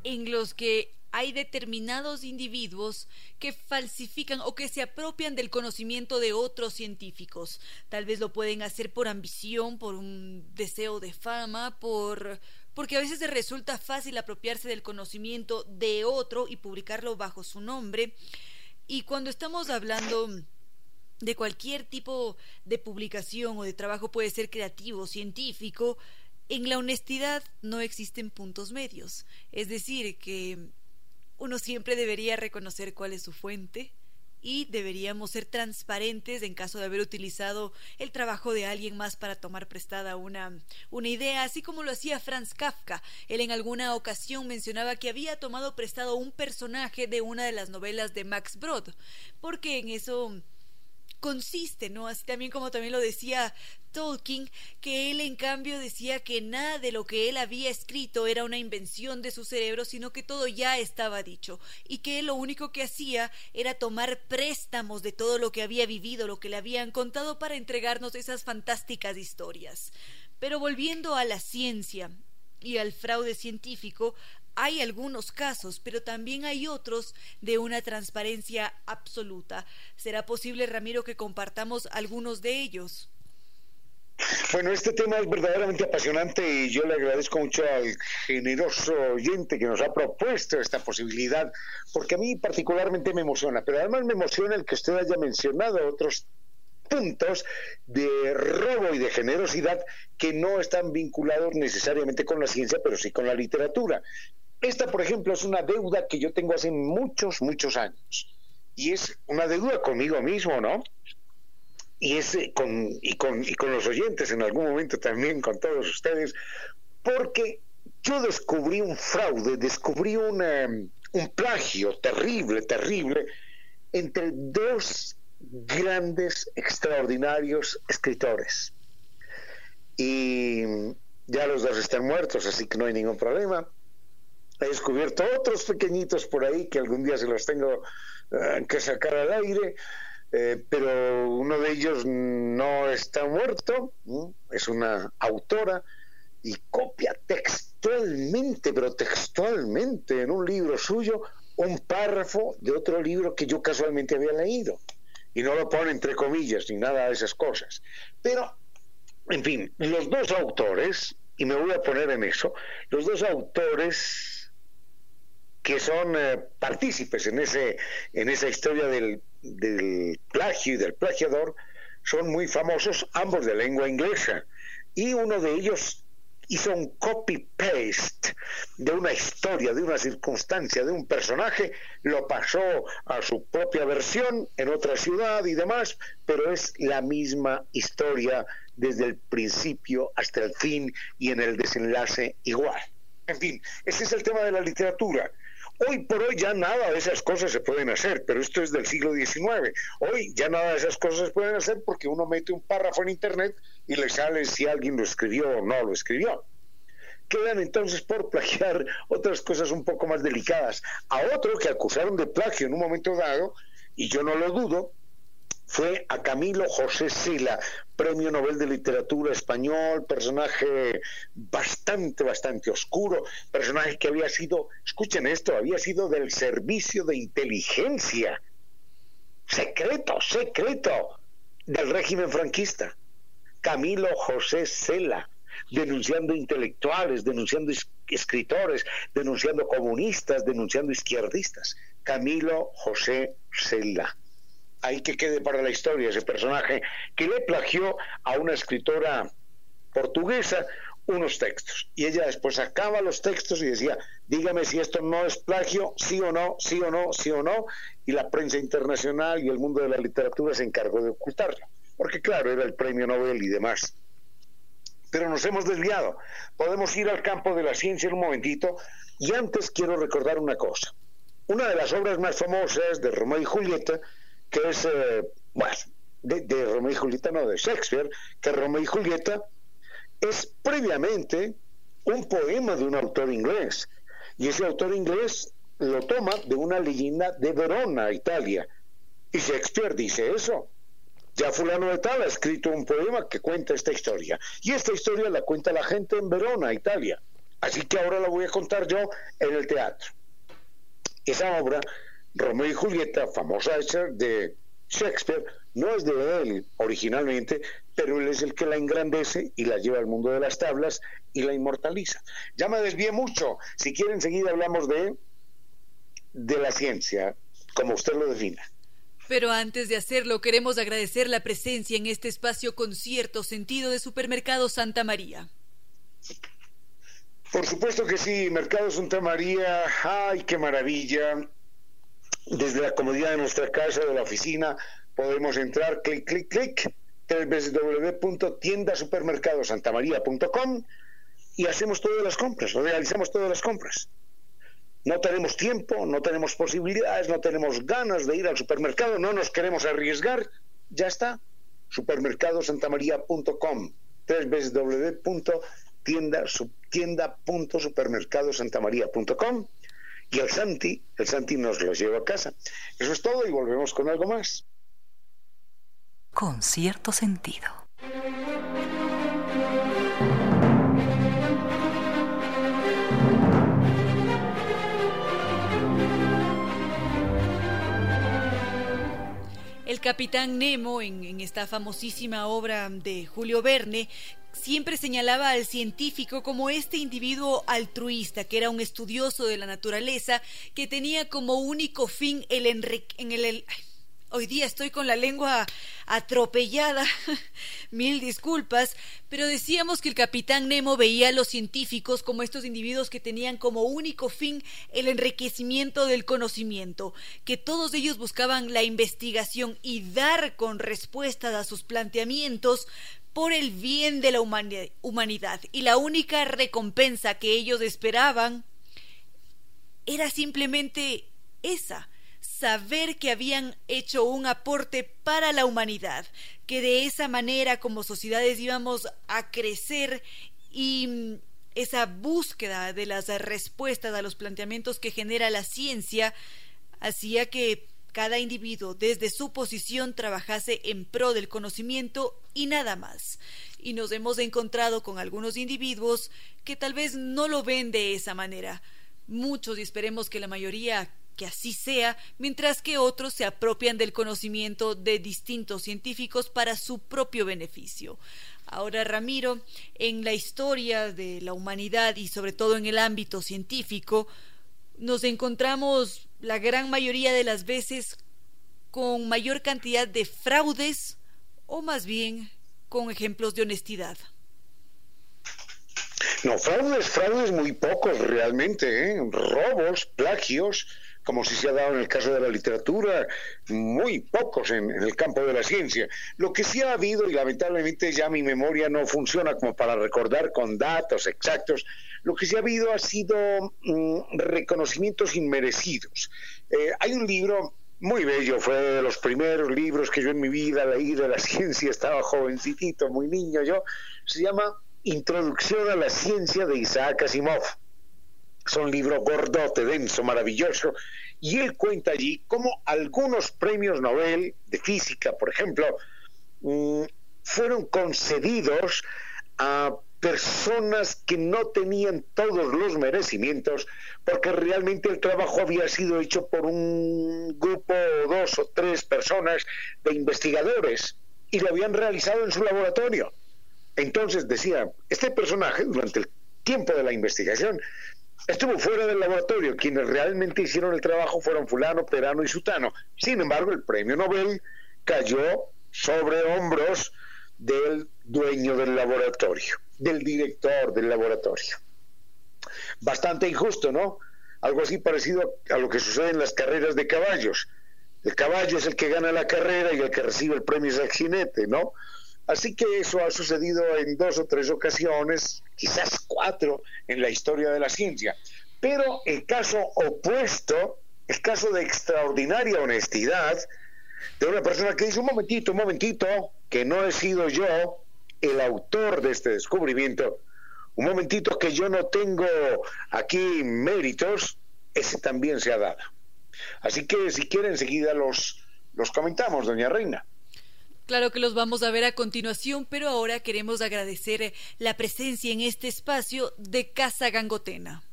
en los que hay determinados individuos que falsifican o que se apropian del conocimiento de otros científicos. Tal vez lo pueden hacer por ambición, por un deseo de fama, por porque a veces resulta fácil apropiarse del conocimiento de otro y publicarlo bajo su nombre. Y cuando estamos hablando de cualquier tipo de publicación o de trabajo, puede ser creativo, científico, en la honestidad no existen puntos medios. Es decir, que uno siempre debería reconocer cuál es su fuente, y deberíamos ser transparentes en caso de haber utilizado el trabajo de alguien más para tomar prestada una, una idea, así como lo hacía Franz Kafka. Él en alguna ocasión mencionaba que había tomado prestado un personaje de una de las novelas de Max Brod, porque en eso consiste, ¿no? Así también como también lo decía Tolkien, que él en cambio decía que nada de lo que él había escrito era una invención de su cerebro, sino que todo ya estaba dicho, y que él lo único que hacía era tomar préstamos de todo lo que había vivido, lo que le habían contado para entregarnos esas fantásticas historias. Pero volviendo a la ciencia y al fraude científico, hay algunos casos, pero también hay otros de una transparencia absoluta. ¿Será posible, Ramiro, que compartamos algunos de ellos? Bueno, este tema es verdaderamente apasionante y yo le agradezco mucho al generoso oyente que nos ha propuesto esta posibilidad, porque a mí particularmente me emociona, pero además me emociona el que usted haya mencionado otros puntos de robo y de generosidad que no están vinculados necesariamente con la ciencia, pero sí con la literatura. Esta, por ejemplo, es una deuda que yo tengo hace muchos, muchos años. Y es una deuda conmigo mismo, ¿no? Y, es eh, con, y, con, y con los oyentes en algún momento también, con todos ustedes, porque yo descubrí un fraude, descubrí un plagio terrible, terrible, entre dos grandes, extraordinarios escritores. Y ya los dos están muertos, así que no hay ningún problema. He descubierto otros pequeñitos por ahí que algún día se los tengo eh, que sacar al aire, eh, pero uno de ellos no está muerto, es una autora y copia textualmente, pero textualmente en un libro suyo, un párrafo de otro libro que yo casualmente había leído. Y no lo pone entre comillas ni nada de esas cosas. Pero, en fin, los dos autores, y me voy a poner en eso, los dos autores que son eh, partícipes en, ese, en esa historia del, del plagio y del plagiador, son muy famosos, ambos de lengua inglesa. Y uno de ellos hizo un copy-paste de una historia, de una circunstancia, de un personaje, lo pasó a su propia versión en otra ciudad y demás, pero es la misma historia desde el principio hasta el fin y en el desenlace igual. En fin, ese es el tema de la literatura. Hoy por hoy ya nada de esas cosas se pueden hacer, pero esto es del siglo XIX. Hoy ya nada de esas cosas se pueden hacer porque uno mete un párrafo en Internet y le sale si alguien lo escribió o no lo escribió. Quedan entonces por plagiar otras cosas un poco más delicadas. A otro que acusaron de plagio en un momento dado, y yo no lo dudo, fue a Camilo José Sila, Premio Nobel de Literatura Español, personaje bastante, bastante oscuro, personaje que había sido, escuchen esto, había sido del servicio de inteligencia, secreto, secreto, del régimen franquista. Camilo José Sela, denunciando intelectuales, denunciando escritores, denunciando comunistas, denunciando izquierdistas. Camilo José Sela ahí que quede para la historia ese personaje que le plagió a una escritora portuguesa unos textos. Y ella después sacaba los textos y decía, dígame si esto no es plagio, sí o no, sí o no, sí o no. Y la prensa internacional y el mundo de la literatura se encargó de ocultarlo. Porque claro, era el premio Nobel y demás. Pero nos hemos desviado. Podemos ir al campo de la ciencia en un momentito. Y antes quiero recordar una cosa. Una de las obras más famosas de Romeo y Julieta que es, eh, bueno, de, Romeo y Julieta, no, de Shakespeare, que Romeo y Julieta es previamente un poema de un autor inglés. Y ese autor inglés lo toma de una leyenda de Verona, Italia. Y Shakespeare dice eso. Ya fulano de tal ha escrito un poema que cuenta esta historia. Y esta historia la cuenta la gente en Verona, Italia. Así que ahora la voy a contar yo en el teatro. Esa obra Romeo y Julieta, famosa hecha de Shakespeare, no es de él originalmente, pero él es el que la engrandece y la lleva al mundo de las tablas y la inmortaliza. Ya me desvié mucho. Si quieren, enseguida hablamos de, de la ciencia, como usted lo defina. Pero antes de hacerlo, queremos agradecer la presencia en este espacio con cierto sentido de Supermercado Santa María. Por supuesto que sí, Mercado Santa María, ay, qué maravilla desde la comodidad de nuestra casa, de la oficina, podemos entrar, clic, clic, clic, www.tiendasupermercadosantamaría.com y hacemos todas las compras, realizamos todas las compras. No tenemos tiempo, no tenemos posibilidades, no tenemos ganas de ir al supermercado, no nos queremos arriesgar, ya está. Supermercadosantamaría.com www.tienda.supermercadosantamaría.com y el Santi, el Santi nos los lleva a casa. Eso es todo y volvemos con algo más. Con cierto sentido. El capitán Nemo, en, en, esta famosísima obra de Julio Verne, siempre señalaba al científico como este individuo altruista, que era un estudioso de la naturaleza, que tenía como único fin el en el, Hoy día estoy con la lengua atropellada, mil disculpas, pero decíamos que el capitán Nemo veía a los científicos como estos individuos que tenían como único fin el enriquecimiento del conocimiento, que todos ellos buscaban la investigación y dar con respuestas a sus planteamientos por el bien de la humanidad. Y la única recompensa que ellos esperaban era simplemente esa, saber que habían hecho un aporte para la humanidad, que de esa manera como sociedades íbamos a crecer y esa búsqueda de las respuestas a los planteamientos que genera la ciencia hacía que cada individuo desde su posición trabajase en pro del conocimiento y nada más. Y nos hemos encontrado con algunos individuos que tal vez no lo ven de esa manera. Muchos y esperemos que la mayoría que así sea, mientras que otros se apropian del conocimiento de distintos científicos para su propio beneficio. Ahora, Ramiro, en la historia de la humanidad y sobre todo en el ámbito científico, nos encontramos la gran mayoría de las veces con mayor cantidad de fraudes o más bien con ejemplos de honestidad. No, fraudes, fraudes muy pocos realmente, ¿eh? robos, plagios, como si se ha dado en el caso de la literatura, muy pocos en, el campo de la ciencia. Lo que sí ha habido, y lamentablemente ya mi memoria no funciona como para recordar con datos exactos, lo que sí ha habido ha sido mm, reconocimientos inmerecidos. Eh, hay un libro muy bello, fue de los primeros libros que yo en mi vida leí de la ciencia, estaba jovencitito, muy niño yo, se llama Introducción a la Ciencia de Isaac Asimov. Es un libro gordote, denso, maravilloso, y él cuenta allí cómo algunos premios Nobel de física, por ejemplo, mm, fueron concedidos a personas que no tenían todos los merecimientos, porque realmente el trabajo había sido hecho por un grupo, dos o tres personas de investigadores, y lo habían realizado en su laboratorio. Entonces decía, este personaje durante el tiempo de la investigación estuvo fuera del laboratorio. Quienes realmente hicieron el trabajo fueron fulano, perano y sutano. Sin embargo, el premio Nobel cayó sobre hombros del dueño del laboratorio, del director del laboratorio. Bastante injusto, ¿no? Algo así parecido a lo que sucede en las carreras de caballos. El caballo es el que gana la carrera y el que recibe el premio es el jinete, ¿no? Así que eso ha sucedido en dos o tres ocasiones, quizás cuatro, en la historia de la ciencia. Pero el caso opuesto, el caso de extraordinaria honestidad de una persona que dice, un momentito, un momentito, que no he sido yo el autor de este descubrimiento, un momentito que yo no tengo aquí méritos, ese también se ha dado. Así que si quieren enseguida los, los comentamos, doña Reina. Claro que los vamos a ver a continuación, pero ahora queremos agradecer eh, la presencia en este espacio de Casa Gangotena.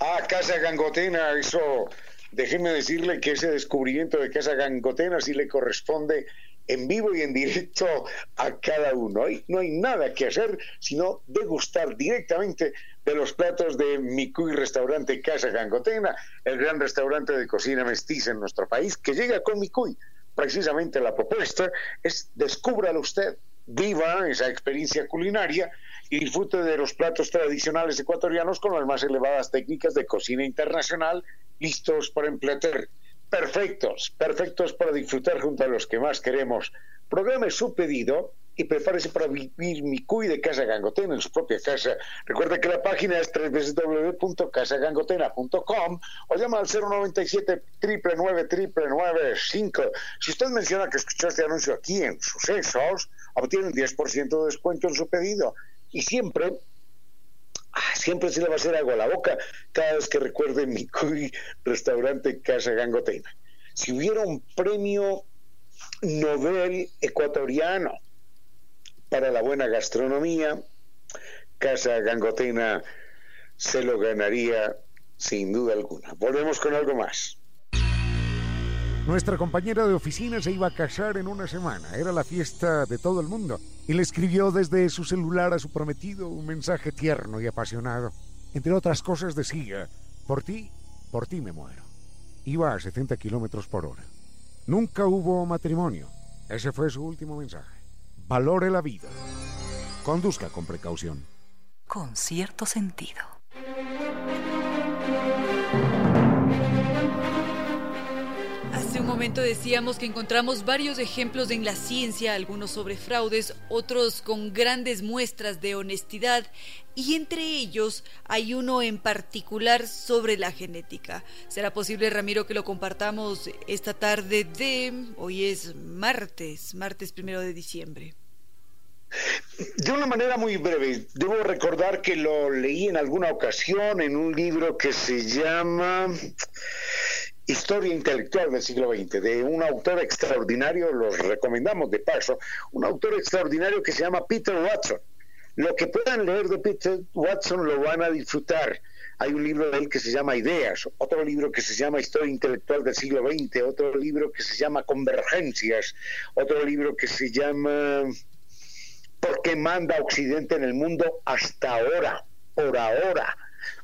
Ah, Casa Gangotena, eso, déjeme decirle que ese descubrimiento de Casa Gangotena sí le corresponde en vivo y en directo a cada uno. No hay nada que hacer sino degustar directamente de los platos de Micuy Restaurante Casa Gangotena, el gran restaurante de cocina mestiza en nuestro país, que llega con Micuy precisamente la propuesta es descúbralo usted, viva esa experiencia culinaria y disfrute de los platos tradicionales ecuatorianos con las más elevadas técnicas de cocina internacional listos para emplear. Perfectos, perfectos para disfrutar junto a los que más queremos. Programe su pedido y prepárese para vivir mi cuy de Casa Gangotena en su propia casa. Recuerde que la página es www.casagangotena.com o llama al 097 999 Si usted menciona que escuchó este anuncio aquí en Sucesos, obtiene un 10% de descuento en su pedido. Y siempre siempre se le va a hacer algo a la boca cada vez que recuerde mi restaurante Casa Gangotena. Si hubiera un premio Nobel ecuatoriano para la buena gastronomía, Casa Gangotena se lo ganaría sin duda alguna. Volvemos con algo más. Nuestra compañera de oficina se iba a casar en una semana. Era la fiesta de todo el mundo. Y le escribió desde su celular a su prometido un mensaje tierno y apasionado. Entre otras cosas decía, por ti, por ti me muero. Iba a 70 kilómetros por hora. Nunca hubo matrimonio. Ese fue su último mensaje. Valore la vida. Conduzca con precaución. Con cierto sentido. Momento decíamos que encontramos varios ejemplos en la ciencia, algunos sobre fraudes, otros con grandes muestras de honestidad, y entre ellos hay uno en particular sobre la genética. ¿Será posible, Ramiro, que lo compartamos esta tarde de... Hoy es martes, martes primero de diciembre. De una manera muy breve, debo recordar que lo leí en alguna ocasión en un libro que se llama Historia intelectual del siglo XX, de un autor extraordinario, los recomendamos de paso, un autor extraordinario que se llama Peter Watson. Lo que puedan leer de Peter Watson lo van a disfrutar. Hay un libro de él que se llama Ideas, otro libro que se llama Historia intelectual del siglo XX, otro libro que se llama Convergencias, otro libro que se llama ¿Por qué manda Occidente en el mundo hasta ahora? Por ahora.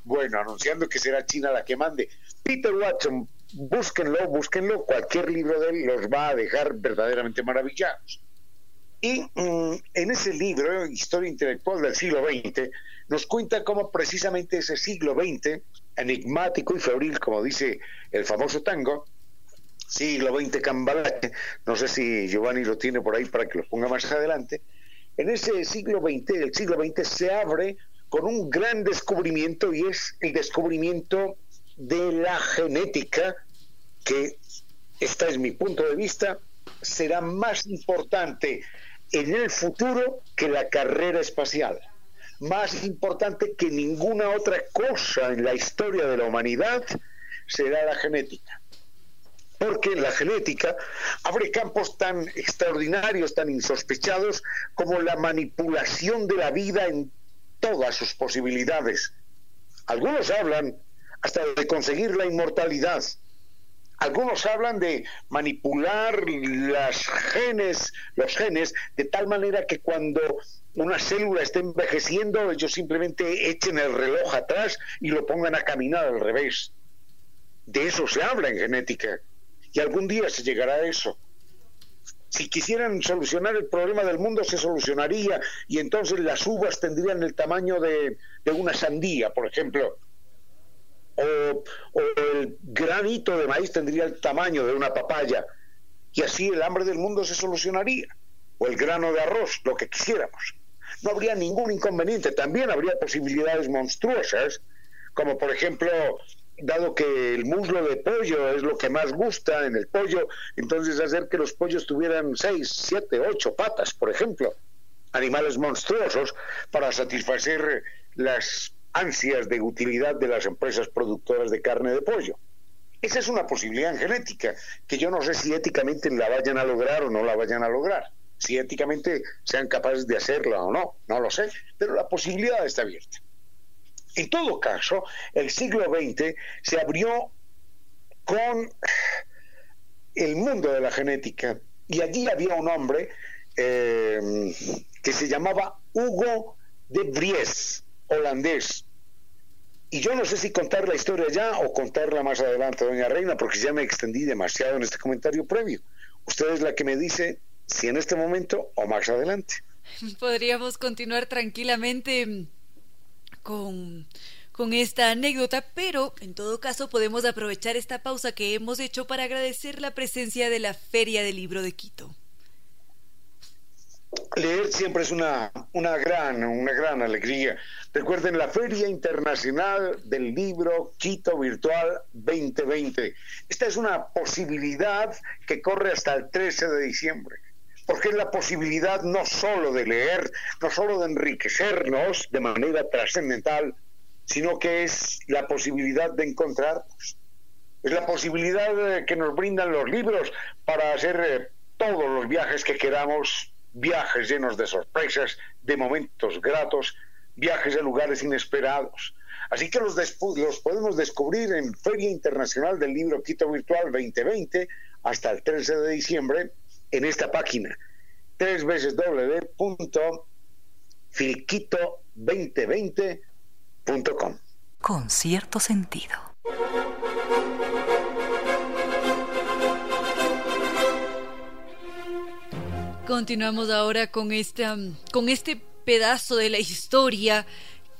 Bueno, anunciando que será China la que mande. Peter Watson búsquenlo, búsquenlo, cualquier libro de él los va a dejar verdaderamente maravillados. Y mm, en ese libro, Historia Intelectual del siglo XX, nos cuenta cómo precisamente ese siglo XX, enigmático y febril, como dice el famoso tango, siglo XX cambalache, no sé si Giovanni lo tiene por ahí para que lo ponga más adelante, en ese siglo XX, el siglo XX se abre con un gran descubrimiento y es el descubrimiento de la genética, que, esta es mi punto de vista, será más importante en el futuro que la carrera espacial, más importante que ninguna otra cosa en la historia de la humanidad será la genética. Porque la genética abre campos tan extraordinarios, tan insospechados, como la manipulación de la vida en todas sus posibilidades. Algunos hablan hasta de conseguir la inmortalidad. Algunos hablan de manipular las genes, los genes, de tal manera que cuando una célula esté envejeciendo, ellos simplemente echen el reloj atrás y lo pongan a caminar al revés. De eso se habla en genética. Y algún día se llegará a eso. Si quisieran solucionar el problema del mundo, se solucionaría y entonces las uvas tendrían el tamaño de, de una sandía, por ejemplo o, el granito de maíz tendría el tamaño de una papaya y así el hambre del mundo se solucionaría, o el grano de arroz, lo que quisiéramos. No habría ningún inconveniente, también habría posibilidades monstruosas, como por ejemplo, dado que el muslo de pollo es lo que más gusta en el pollo, entonces hacer que los pollos tuvieran seis, siete, ocho patas, por ejemplo, animales monstruosos para satisfacer las ansias de utilidad de las empresas productoras de carne de pollo. Esa es una posibilidad en genética, que yo no sé si éticamente la vayan a lograr o no la vayan a lograr, si éticamente sean capaces de hacerla o no, no lo sé, pero la posibilidad está abierta. En todo caso, el siglo XX se abrió con el mundo de la genética y allí había un hombre eh, que se llamaba Hugo de Vries, holandés. Y yo no sé si contar la historia ya o contarla más adelante, doña Reina, porque ya me extendí demasiado en este comentario previo. Usted es la que me dice si en este momento o más adelante. Podríamos continuar tranquilamente con, con esta anécdota, pero en todo caso podemos aprovechar esta pausa que hemos hecho para agradecer la presencia de la Feria del Libro de Quito leer siempre es una, una, gran, una gran alegría. Recuerden la Feria Internacional del Libro Quito Virtual 2020. Esta es una posibilidad que corre hasta el 13 de diciembre, porque es la posibilidad no solo de leer, no solo de enriquecernos de manera trascendental, sino que es la posibilidad de encontrarnos. Es la posibilidad que nos brindan los libros para hacer eh, todos los viajes que queramos viajes llenos de sorpresas, de momentos gratos, viajes a lugares inesperados. Así que los, podemos descubrir en Feria Internacional del Libro Quito Virtual 2020 hasta el 13 de diciembre en esta página www.filquito2020.com. Con cierto sentido. Continuamos ahora con, esta, con este pedazo de la historia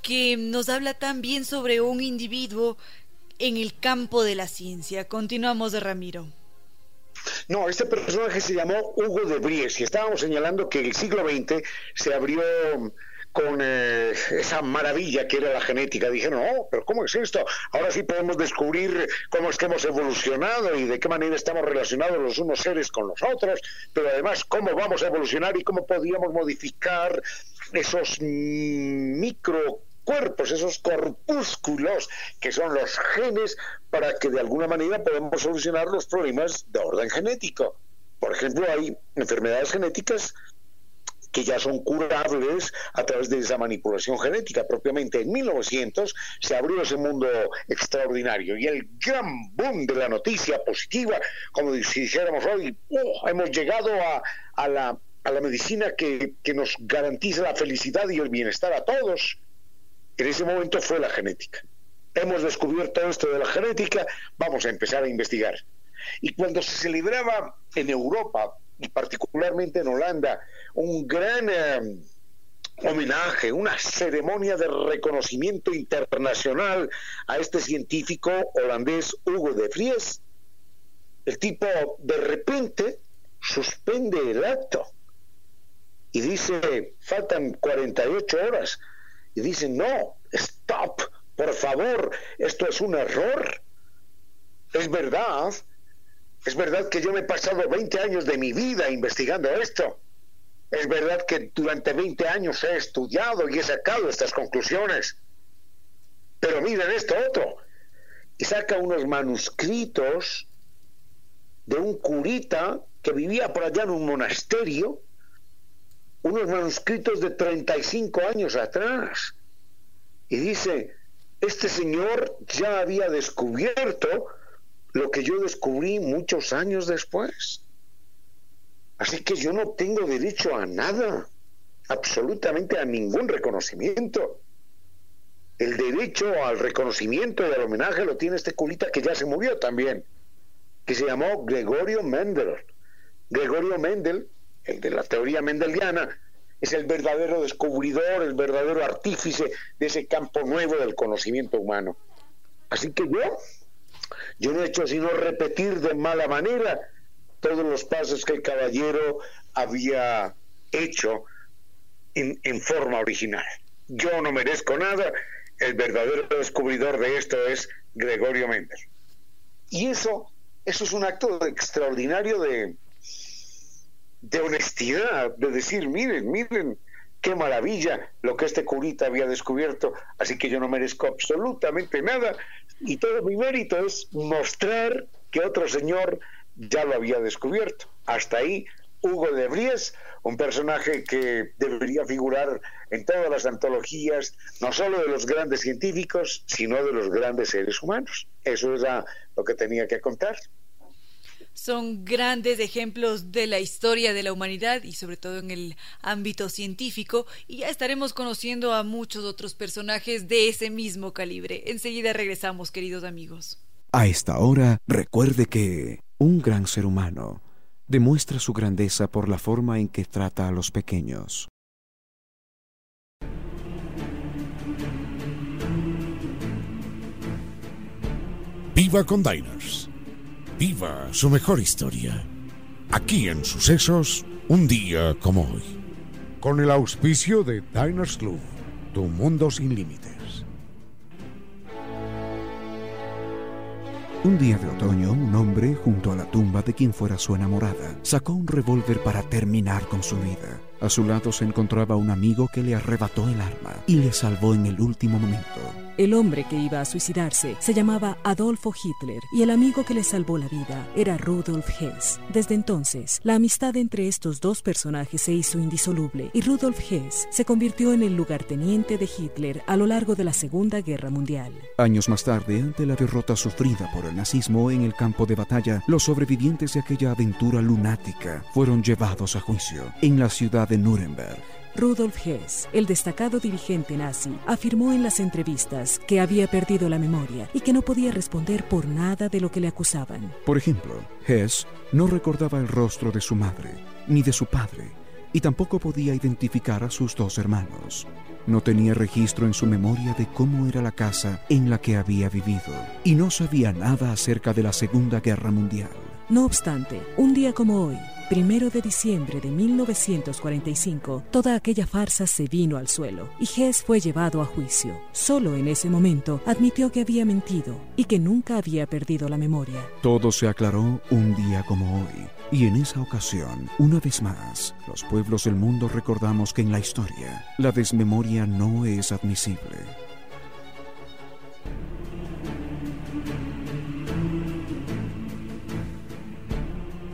que nos habla también sobre un individuo en el campo de la ciencia. Continuamos, Ramiro. No, este personaje se llamó Hugo de Bries y estábamos señalando que el siglo XX se abrió con eh, esa maravilla que era la genética. Dijeron, oh, pero ¿cómo es esto? Ahora sí podemos descubrir cómo es que hemos evolucionado y de qué manera estamos relacionados los unos seres con los otros, pero además cómo vamos a evolucionar y cómo podríamos modificar esos microcuerpos, esos corpúsculos que son los genes para que de alguna manera podamos solucionar los problemas de orden genético. Por ejemplo, hay enfermedades genéticas que ya son curables a través de esa manipulación genética. Propiamente en 1900 se abrió ese mundo extraordinario y el gran boom de la noticia positiva, como si dijéramos hoy, oh, hemos llegado a, la, medicina que, que nos garantiza la felicidad y el bienestar a todos. En ese momento fue la genética. Hemos descubierto esto de la genética, vamos a empezar a investigar. Y cuando se celebraba en Europa y particularmente en Holanda, un gran eh, homenaje, una ceremonia de reconocimiento internacional a este científico holandés Hugo de Vries. El tipo de repente suspende el acto y dice, faltan 48 horas. Y dice, no, stop, por favor, esto es un error. Es verdad es verdad que yo me he pasado 20 años de mi vida investigando esto. Es verdad que durante 20 años he estudiado y he sacado estas conclusiones. Pero miren esto otro. Y saca unos manuscritos de un curita que vivía por allá en un monasterio, unos manuscritos de 35 años atrás. Y dice, este señor ya había descubierto lo que yo descubrí muchos años después. Así que yo no tengo derecho a nada, absolutamente a ningún reconocimiento. El derecho al reconocimiento y al homenaje lo tiene este culita que ya se murió también, que se llamó Gregorio Mendel. Gregorio Mendel, el de la teoría mendeliana, es el verdadero descubridor, el verdadero artífice de ese campo nuevo del conocimiento humano. Así que yo yo no he hecho sino repetir de mala manera todos los pasos que el caballero había hecho en, forma original. Yo no merezco nada, el verdadero descubridor de esto es Gregorio Méndez. Y eso, eso es un acto extraordinario de, de honestidad, de decir, miren, miren, qué maravilla lo que este curita había descubierto, así que yo no merezco absolutamente nada, y todo mi mérito es mostrar que otro señor ya lo había descubierto. Hasta ahí, Hugo de Bries, un personaje que debería figurar en todas las antologías, no solo de los grandes científicos, sino de los grandes seres humanos. Eso era lo que tenía que contar son grandes ejemplos de la historia de la humanidad y sobre todo en el ámbito científico y ya estaremos conociendo a muchos otros personajes de ese mismo calibre. Enseguida regresamos, queridos amigos. A esta hora, recuerde que un gran ser humano demuestra su grandeza por la forma en que trata a los pequeños. Viva con Diners viva su mejor historia. Aquí en Sucesos, un día como hoy. Con el auspicio de Diners Club, tu mundo sin límites. Un día de otoño, un hombre, junto a la tumba de quien fuera su enamorada, sacó un revólver para terminar con su vida. A su lado se encontraba un amigo que le arrebató el arma y le salvó en el último momento. El hombre que iba a suicidarse se llamaba Adolfo Hitler y el amigo que le salvó la vida era Rudolf Hess. Desde entonces, la amistad entre estos dos personajes se hizo indisoluble y Rudolf Hess se convirtió en el lugarteniente de Hitler a lo largo de la Segunda Guerra Mundial. Años más tarde, ante la derrota sufrida por el nazismo en el campo de batalla, los sobrevivientes de aquella aventura lunática fueron llevados a juicio en la ciudad de Nuremberg. Rudolf Hess, el destacado dirigente nazi, afirmó en las entrevistas que había perdido la memoria y que no podía responder por nada de lo que le acusaban. Por ejemplo, Hess no recordaba el rostro de su madre ni de su padre y tampoco podía identificar a sus dos hermanos. No tenía registro en su memoria de cómo era la casa en la que había vivido y no sabía nada acerca de la Segunda Guerra Mundial. No obstante, un día como hoy, primero de diciembre de 1945, toda aquella farsa se vino al suelo y Hess fue llevado a juicio. Solo en ese momento admitió que había mentido y que nunca había perdido la memoria. Todo se aclaró un día como hoy. Y en esa ocasión, una vez más, los pueblos del mundo recordamos que en la historia, la desmemoria no es admisible.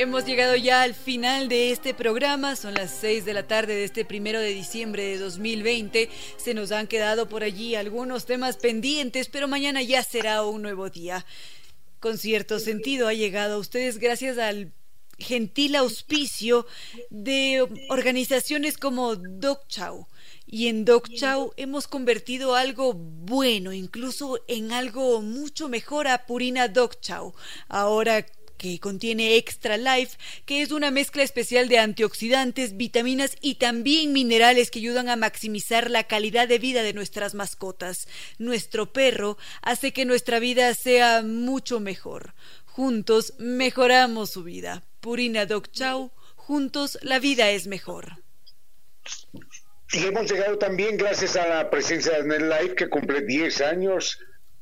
Hemos llegado ya al final de este programa, son las 6 de la tarde de este primero de diciembre de 2020. Se nos han quedado por allí algunos temas pendientes, pero mañana ya será un nuevo día. Con cierto sentido ha llegado a ustedes gracias al gentil auspicio de organizaciones como Doc Chow. Y en Doc Chow hemos convertido algo bueno, incluso en algo mucho mejor a Purina Doc Chow. Ahora que contiene Extra Life, que es una mezcla especial de antioxidantes, vitaminas y también minerales que ayudan a maximizar la calidad de vida de nuestras mascotas. Nuestro perro hace que nuestra vida sea mucho mejor. Juntos mejoramos su vida. Purina Doc Chow, juntos la vida es mejor. Y hemos llegado también gracias a la presencia de NetLife que cumple 10 años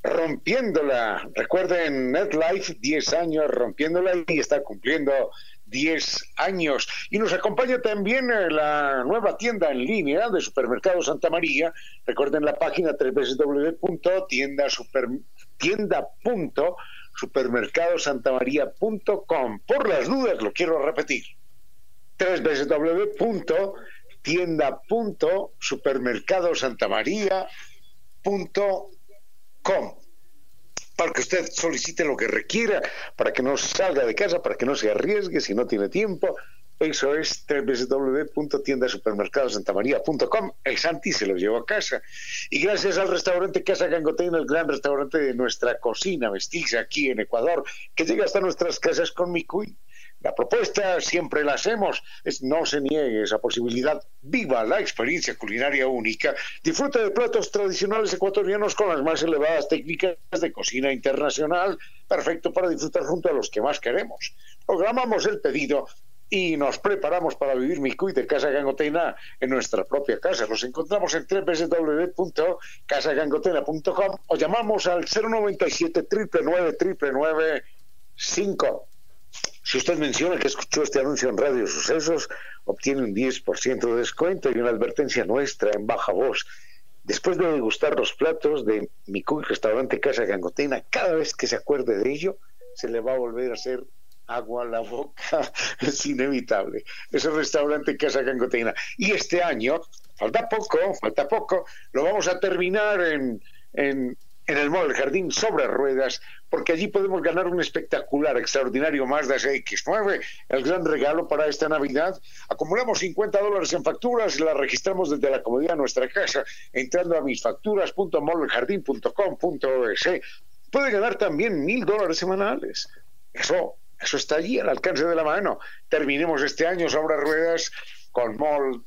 rompiéndola. Recuerden, NetLife, 10 años rompiéndola y está cumpliendo 10 años. Y nos acompaña también eh, la nueva tienda en línea de Supermercado Santa María. Recuerden la página www.tienda.supermercadosantamaría.com. Por las dudas, lo quiero repetir. www.tienda.supermercadosantamaría.com para que usted solicite lo que requiera, para que no salga de casa, para que no se arriesgue si no tiene tiempo. Eso es www.tiendasupermercadosantamaría.com. El Santi se lo llevó a casa. Y gracias al restaurante Casa Gangotena, el gran restaurante de nuestra cocina mestiza aquí en Ecuador, que llega hasta nuestras casas con mi cuy. La propuesta siempre la hacemos, es no se niegue esa posibilidad, viva la experiencia culinaria única, disfruta de platos tradicionales ecuatorianos con las más elevadas técnicas de cocina internacional, perfecto para disfrutar junto a los que más queremos. Programamos el pedido y nos preparamos para vivir mi cuy de Casa Gangotena en nuestra propia casa. Nos encontramos en www.casagangotena.com o llamamos al 097 999 5 si usted menciona que escuchó este anuncio en Radio Sucesos, obtiene un 10% de descuento y una advertencia nuestra en baja voz. Después de degustar los platos de mi restaurante Casa Gangotina, cada vez que se acuerde de ello, se le va a volver a hacer agua a la boca. es inevitable. Es el restaurante Casa Gangotina. Y este año, falta poco, falta poco, lo vamos a terminar en, en en el Mall Jardín sobre ruedas, porque allí podemos ganar un espectacular, extraordinario Mazda CX9, el gran regalo para esta Navidad. Acumulamos 50 dólares en facturas y las registramos desde la comodidad de nuestra casa, entrando a misfacturas.moljardín.com.es. Puede ganar también mil dólares semanales. Eso, eso está allí al alcance de la mano. Terminemos este año sobre ruedas con Mall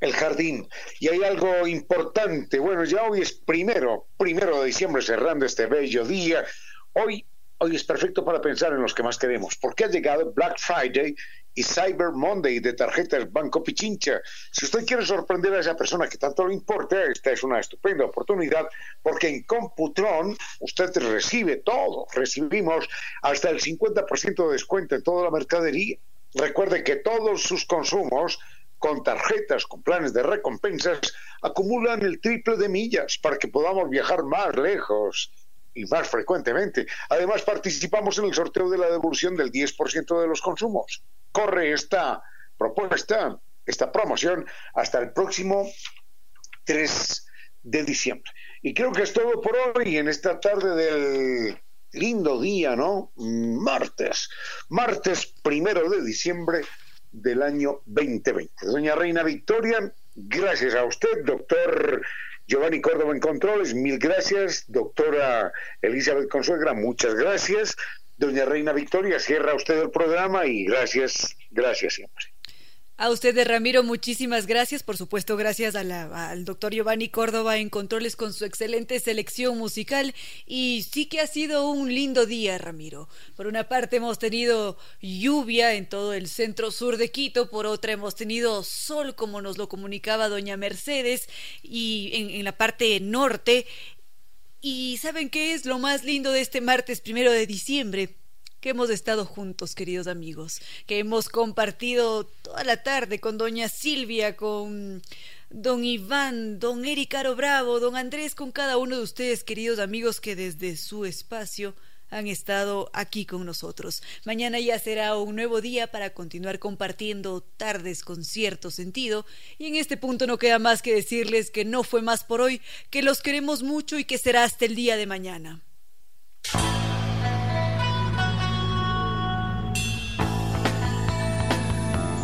el jardín. Y hay algo importante. Bueno, ya hoy es primero, primero de diciembre, cerrando este bello día. Hoy, hoy es perfecto para pensar en los que más queremos, porque ha llegado Black Friday y Cyber Monday de tarjetas Banco Pichincha. Si usted quiere sorprender a esa persona que tanto le importa, esta es una estupenda oportunidad, porque en Computron usted recibe todo. Recibimos hasta el 50% de descuento en toda la mercadería. Recuerde que todos sus consumos con tarjetas, con planes de recompensas, acumulan el triple de millas para que podamos viajar más lejos y más frecuentemente. Además, participamos en el sorteo de la devolución del 10% de los consumos. Corre esta propuesta, esta promoción, hasta el próximo 3 de diciembre. Y creo que es todo por hoy en esta tarde del lindo día, ¿no? Martes, martes primero de diciembre del año 2020. Doña Reina Victoria, gracias a usted, doctor Giovanni Córdoba en Controles, mil gracias, doctora Elizabeth Consuegra, muchas gracias. Doña Reina Victoria, cierra usted el programa y gracias, gracias siempre. A usted, de Ramiro, muchísimas gracias. Por supuesto, gracias al doctor Giovanni Córdoba en Controles con su excelente selección musical. Y sí que ha sido un lindo día, Ramiro. Por una parte hemos tenido lluvia en todo el centro sur de Quito, por otra hemos tenido sol, como nos lo comunicaba doña Mercedes, y en, en la parte norte. Y ¿saben qué es lo más lindo de este martes primero de diciembre? Que hemos estado juntos, queridos amigos, que hemos compartido toda la tarde con doña Silvia, con don Iván, don Ericaro Bravo, don Andrés, con cada uno de ustedes, queridos amigos, que desde su espacio han estado aquí con nosotros. Mañana ya será un nuevo día para continuar compartiendo tardes con cierto sentido y en este punto no queda más que decirles que no fue más por hoy, que los queremos mucho y que será hasta el día de mañana.